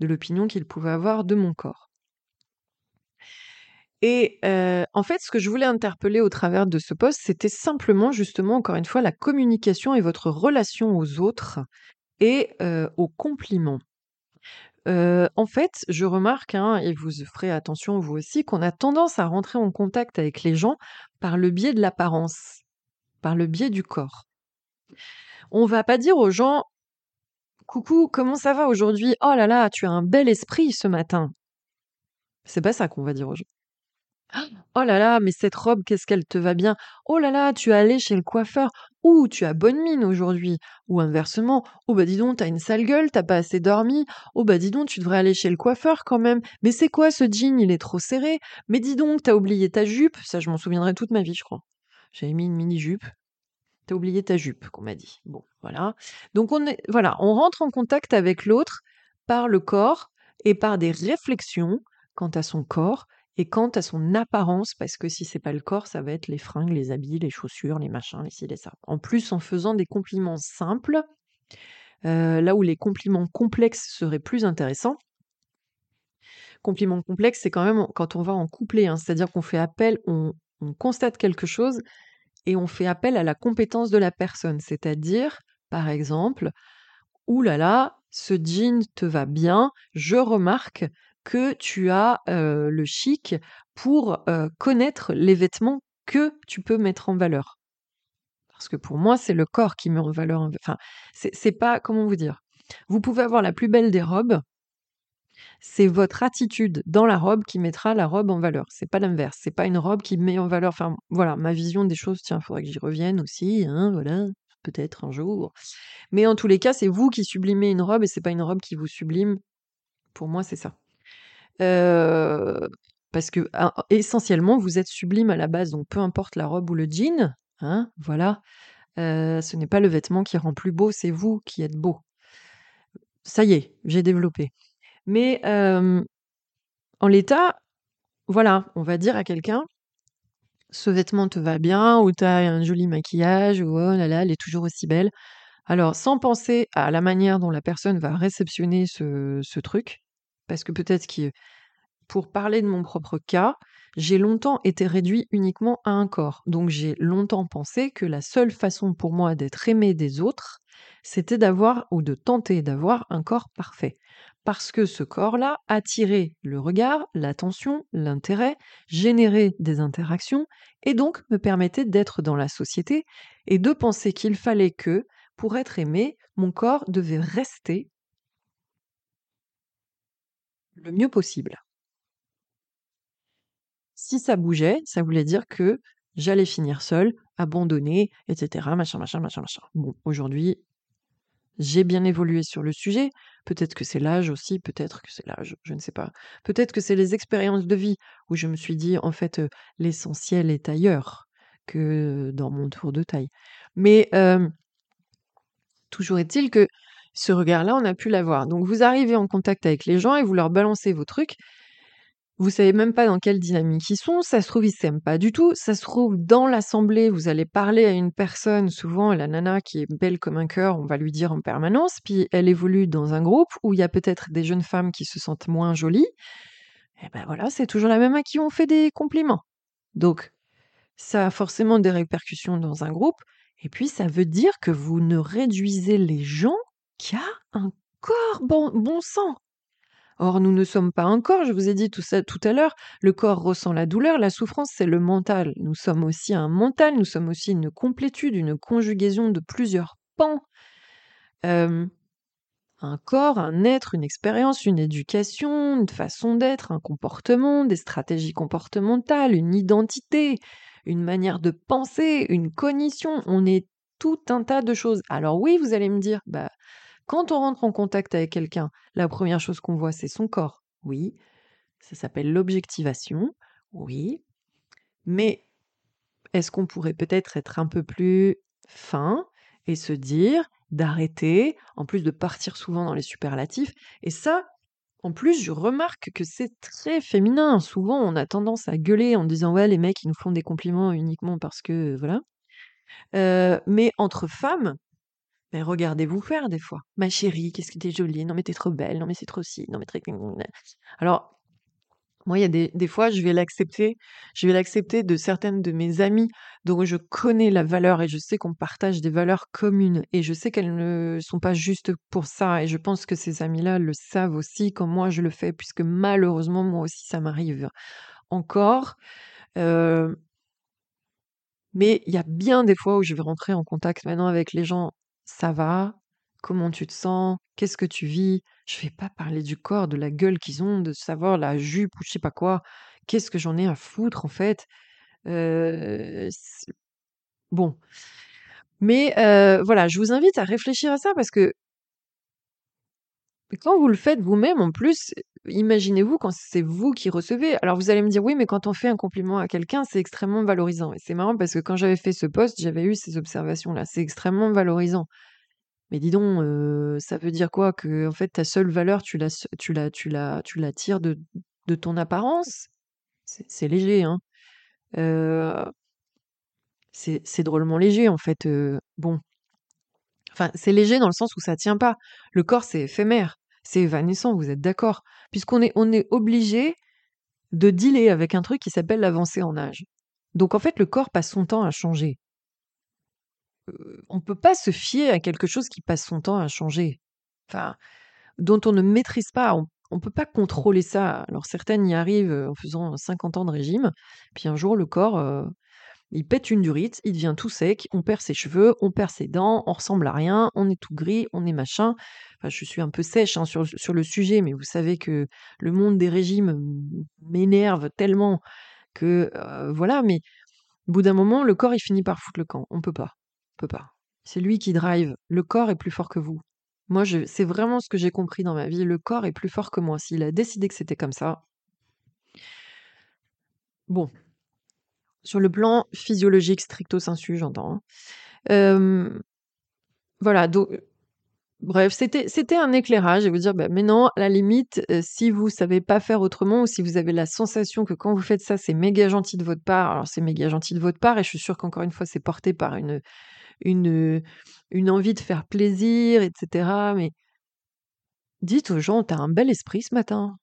de l'opinion qu'il pouvait avoir de mon corps. Et en fait, ce que je voulais interpeller au travers de ce poste, c'était simplement justement, encore une fois, la communication et votre relation aux autres et aux compliments. en fait, je remarque, hein, et vous ferez attention vous aussi, qu'on a tendance à rentrer en contact avec les gens par le biais de l'apparence, par le biais du corps. On va pas dire aux gens Coucou, comment ça va aujourd'hui? Oh là là, tu as un bel esprit ce matin. C'est pas ça qu'on va dire aux gens. Oh là là, mais cette robe, qu'est-ce qu'elle te va bien? Oh là là, tu es allé chez le coiffeur. Ouh, tu as bonne mine aujourd'hui. Ou inversement, oh bah dis donc, t'as une sale gueule, t'as pas assez dormi. Oh bah dis donc, tu devrais aller chez le coiffeur quand même. Mais c'est quoi ce jean, il est trop serré. Mais dis donc, t'as oublié ta jupe? Ça, je m'en souviendrai toute ma vie, je crois. J'avais mis une mini-jupe. T'as oublié ta jupe, qu'on m'a dit. Bon, voilà. Donc on est, voilà, on rentre en contact avec l'autre par le corps et par des réflexions quant à son corps et quant à son apparence, parce que si c'est pas le corps, ça va être les fringues, les habits, les chaussures, les machins, les ci, les ça. En plus, en faisant des compliments simples, euh, là où les compliments complexes seraient plus intéressants. Compliments complexes, c'est quand même quand on va en coupler, hein, c'est-à-dire qu'on fait appel, on, constate quelque chose et on fait appel à la compétence de la personne, c'est-à-dire, par exemple, Ouh là là, ce jean te va bien, je remarque que tu as le chic pour connaître les vêtements que tu peux mettre en valeur. Parce que pour moi, c'est le corps qui met en valeur. Enfin, c'est pas comment vous dire. Vous pouvez avoir la plus belle des robes, c'est votre attitude dans la robe qui mettra la robe en valeur. C'est pas l'inverse. C'est pas une robe qui met en valeur. Enfin, voilà, ma vision des choses. Tiens, il faudrait que j'y revienne aussi. Hein, voilà, peut-être un jour. Mais en tous les cas, c'est vous qui sublimez une robe et c'est pas une robe qui vous sublime. Pour moi, c'est ça parce que essentiellement, vous êtes sublime à la base, donc peu importe la robe ou le jean, hein, voilà. ce n'est pas le vêtement qui rend plus beau, c'est vous qui êtes beau. Ça y est, j'ai développé. Mais en l'état, voilà, on va dire à quelqu'un, ce vêtement te va bien, ou tu as un joli maquillage, ou oh là là, elle est toujours aussi belle. Alors, sans penser à la manière dont la personne va réceptionner ce, ce truc, parce que peut-être que pour parler de mon propre cas, j'ai longtemps été réduit uniquement à un corps. Donc j'ai longtemps pensé que la seule façon pour moi d'être aimé des autres, c'était d'avoir ou de tenter d'avoir un corps parfait. Parce que ce corps-là attirait le regard, l'attention, l'intérêt, générait des interactions et donc me permettait d'être dans la société et de penser qu'il fallait que, pour être aimé, mon corps devait rester le mieux possible. Si ça bougeait, ça voulait dire que j'allais finir seule, abandonnée, etc. Machin, machin, machin, machin. Bon, aujourd'hui, j'ai bien évolué sur le sujet. Peut-être que c'est l'âge aussi, peut-être que c'est l'âge, je ne sais pas. Peut-être que c'est les expériences de vie où je me suis dit, en fait, l'essentiel est ailleurs que dans mon tour de taille. Mais toujours est-il que ce regard-là, on a pu l'avoir. Donc vous arrivez en contact avec les gens et vous leur balancez vos trucs. Vous savez même pas dans quelle dynamique ils sont. Ça se trouve, ils s'aiment pas du tout. Ça se trouve, dans l'assemblée, vous allez parler à une personne, souvent la nana qui est belle comme un cœur, on va lui dire en permanence. Puis elle évolue dans un groupe où il y a peut-être des jeunes femmes qui se sentent moins jolies. Et ben voilà, c'est toujours la même à qui on fait des compliments. Donc, ça a forcément des répercussions dans un groupe. Et puis, ça veut dire que vous ne réduisez les gens qui a un corps bon, bon sang. Or, nous ne sommes pas un corps, je vous ai dit tout à l'heure, le corps ressent la douleur, la souffrance, c'est le mental. Nous sommes aussi un mental, nous sommes aussi une complétude, une conjugaison de plusieurs pans. un corps, un être, une expérience, une éducation, une façon d'être, un comportement, des stratégies comportementales, une identité, une manière de penser, une cognition. On est tout un tas de choses. Alors oui, vous allez me dire, bah quand on rentre en contact avec quelqu'un, la première chose qu'on voit, c'est son corps. Oui. Ça s'appelle l'objectivation. Oui. Mais est-ce qu'on pourrait peut-être être un peu plus fin et se dire d'arrêter, en plus de partir souvent dans les superlatifs? Et ça, en plus, je remarque que c'est très féminin. Souvent, on a tendance à gueuler en disant ouais, les mecs, ils nous font des compliments uniquement parce que voilà. Euh, mais entre femmes, mais regardez-vous faire des fois. Ma chérie, qu'est-ce que t'es jolie. Non, mais t'es trop belle. Non, mais c'est trop si. Non, mais très. Alors, Moi, il y a des, fois, je vais l'accepter. Je vais l'accepter de certaines de mes amies dont je connais la valeur et je sais qu'on partage des valeurs communes et je sais qu'elles ne sont pas justes pour ça. Et je pense que ces amis-là le savent aussi, comme moi je le fais, puisque malheureusement, moi aussi, ça m'arrive encore. Euh, mais il y a bien des fois où je vais rentrer en contact maintenant avec les gens. Ça va? Comment tu te sens? Qu'est-ce que tu vis? Je vais pas parler du corps, de la gueule qu'ils ont, de savoir la jupe ou je sais pas quoi. Qu'est-ce que j'en ai à foutre en fait? Euh, bon. Mais euh, voilà, je vous invite à réfléchir à ça parce que quand vous le faites vous-même, en plus, imaginez-vous quand c'est vous qui recevez. Alors vous allez me dire, oui, mais quand on fait un compliment à quelqu'un, c'est extrêmement valorisant. Et c'est marrant parce que quand j'avais fait ce post, j'avais eu ces observations-là. C'est extrêmement valorisant. Mais dis donc, euh, ça veut dire quoi? Que en fait ta seule valeur, tu la, tu la, tu la, tires de, de ton apparence? C'est léger, hein. Euh, c'est drôlement léger en fait. Euh, bon, c'est léger dans le sens où ça tient pas. Le corps c'est éphémère, c'est évanescent. Vous êtes d'accord? Puisqu'on est, on est obligé de dealer avec un truc qui s'appelle l'avancée en âge. Donc en fait le corps passe son temps à changer on ne peut pas se fier à quelque chose qui passe son temps à changer, dont on ne maîtrise pas. On ne peut pas contrôler ça. Alors certaines y arrivent en faisant 50 ans de régime, puis un jour le corps, il pète une durite, il devient tout sec, on perd ses cheveux, on perd ses dents, on ressemble à rien, on est tout gris, on est machin. Enfin, je suis un peu sèche hein, sur, sur le sujet, mais vous savez que le monde des régimes m'énerve tellement que voilà. Mais au bout d'un moment, le corps il finit par foutre le camp. On peut pas peut pas. C'est lui qui drive. Le corps est plus fort que vous. Moi, c'est vraiment ce que j'ai compris dans ma vie. Le corps est plus fort que moi. S'il a décidé que c'était comme ça. Bon. Sur le plan physiologique, stricto sensu, j'entends. Hein. voilà. Bref, c'était, un éclairage et vous dire, bah, mais non, à la limite, euh, si vous savez pas faire autrement ou si vous avez la sensation que quand vous faites ça, c'est méga gentil de votre part, alors c'est méga gentil de votre part et je suis sûre qu'encore une fois, c'est porté par une envie de faire plaisir, etc. Mais dites aux gens, t'as un bel esprit ce matin.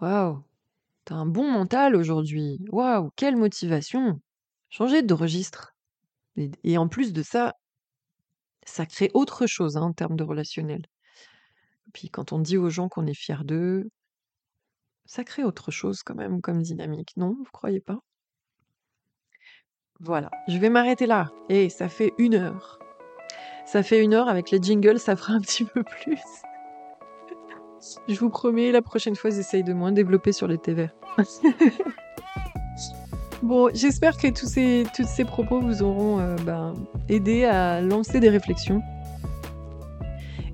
Waouh, t'as un bon mental aujourd'hui. Waouh, quelle motivation. Changez de registre. Et, en plus de ça, ça crée autre chose hein, en termes de relationnel. Puis quand on dit aux gens qu'on est fier d'eux, ça crée autre chose quand même comme dynamique, non Vous croyez pas? Voilà, je vais m'arrêter là. Et ça fait une heure. Ça fait une heure avec les jingles, ça fera un petit peu plus. Je vous promets, la prochaine fois, j'essaye de moins développer sur les TV. bon, j'espère que tous ces, tous ces propos vous auront euh, ben, aidé à lancer des réflexions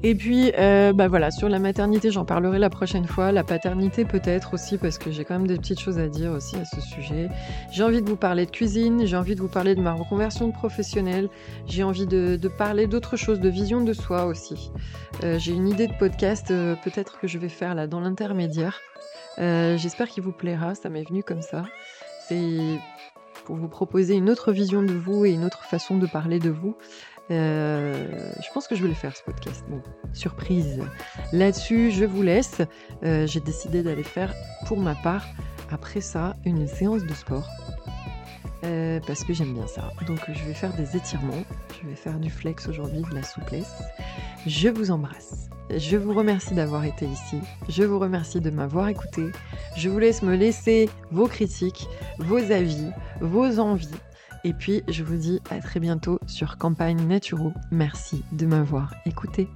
et puis, euh, bah voilà, sur la maternité, j'en parlerai la prochaine fois. La paternité peut-être aussi, parce que j'ai quand même des petites choses à dire aussi à ce sujet. J'ai envie de vous parler de cuisine, j'ai envie de vous parler de ma reconversion professionnelle, j'ai envie de, parler d'autres choses, de vision de soi aussi. Euh, j'ai une idée de podcast, euh, peut-être que je vais faire là dans l'intermédiaire. J'espère qu'il vous plaira, ça m'est venu comme ça. C'est pour vous proposer une autre vision de vous et une autre façon de parler de vous. Euh, je pense que je vais le faire ce podcast. Bon, surprise. Là-dessus, je vous laisse. Euh, j'ai décidé d'aller faire, pour ma part, après ça, une séance de sport. Euh, parce que j'aime bien ça. Donc je vais faire des étirements, je vais faire du flex aujourd'hui, de la souplesse. Je vous embrasse. Je vous remercie d'avoir été ici. Je vous remercie de m'avoir écouté. Je vous laisse me laisser vos critiques, vos avis, vos envies et puis, je vous dis à très bientôt sur Campagne Naturo. Merci de m'avoir écouté.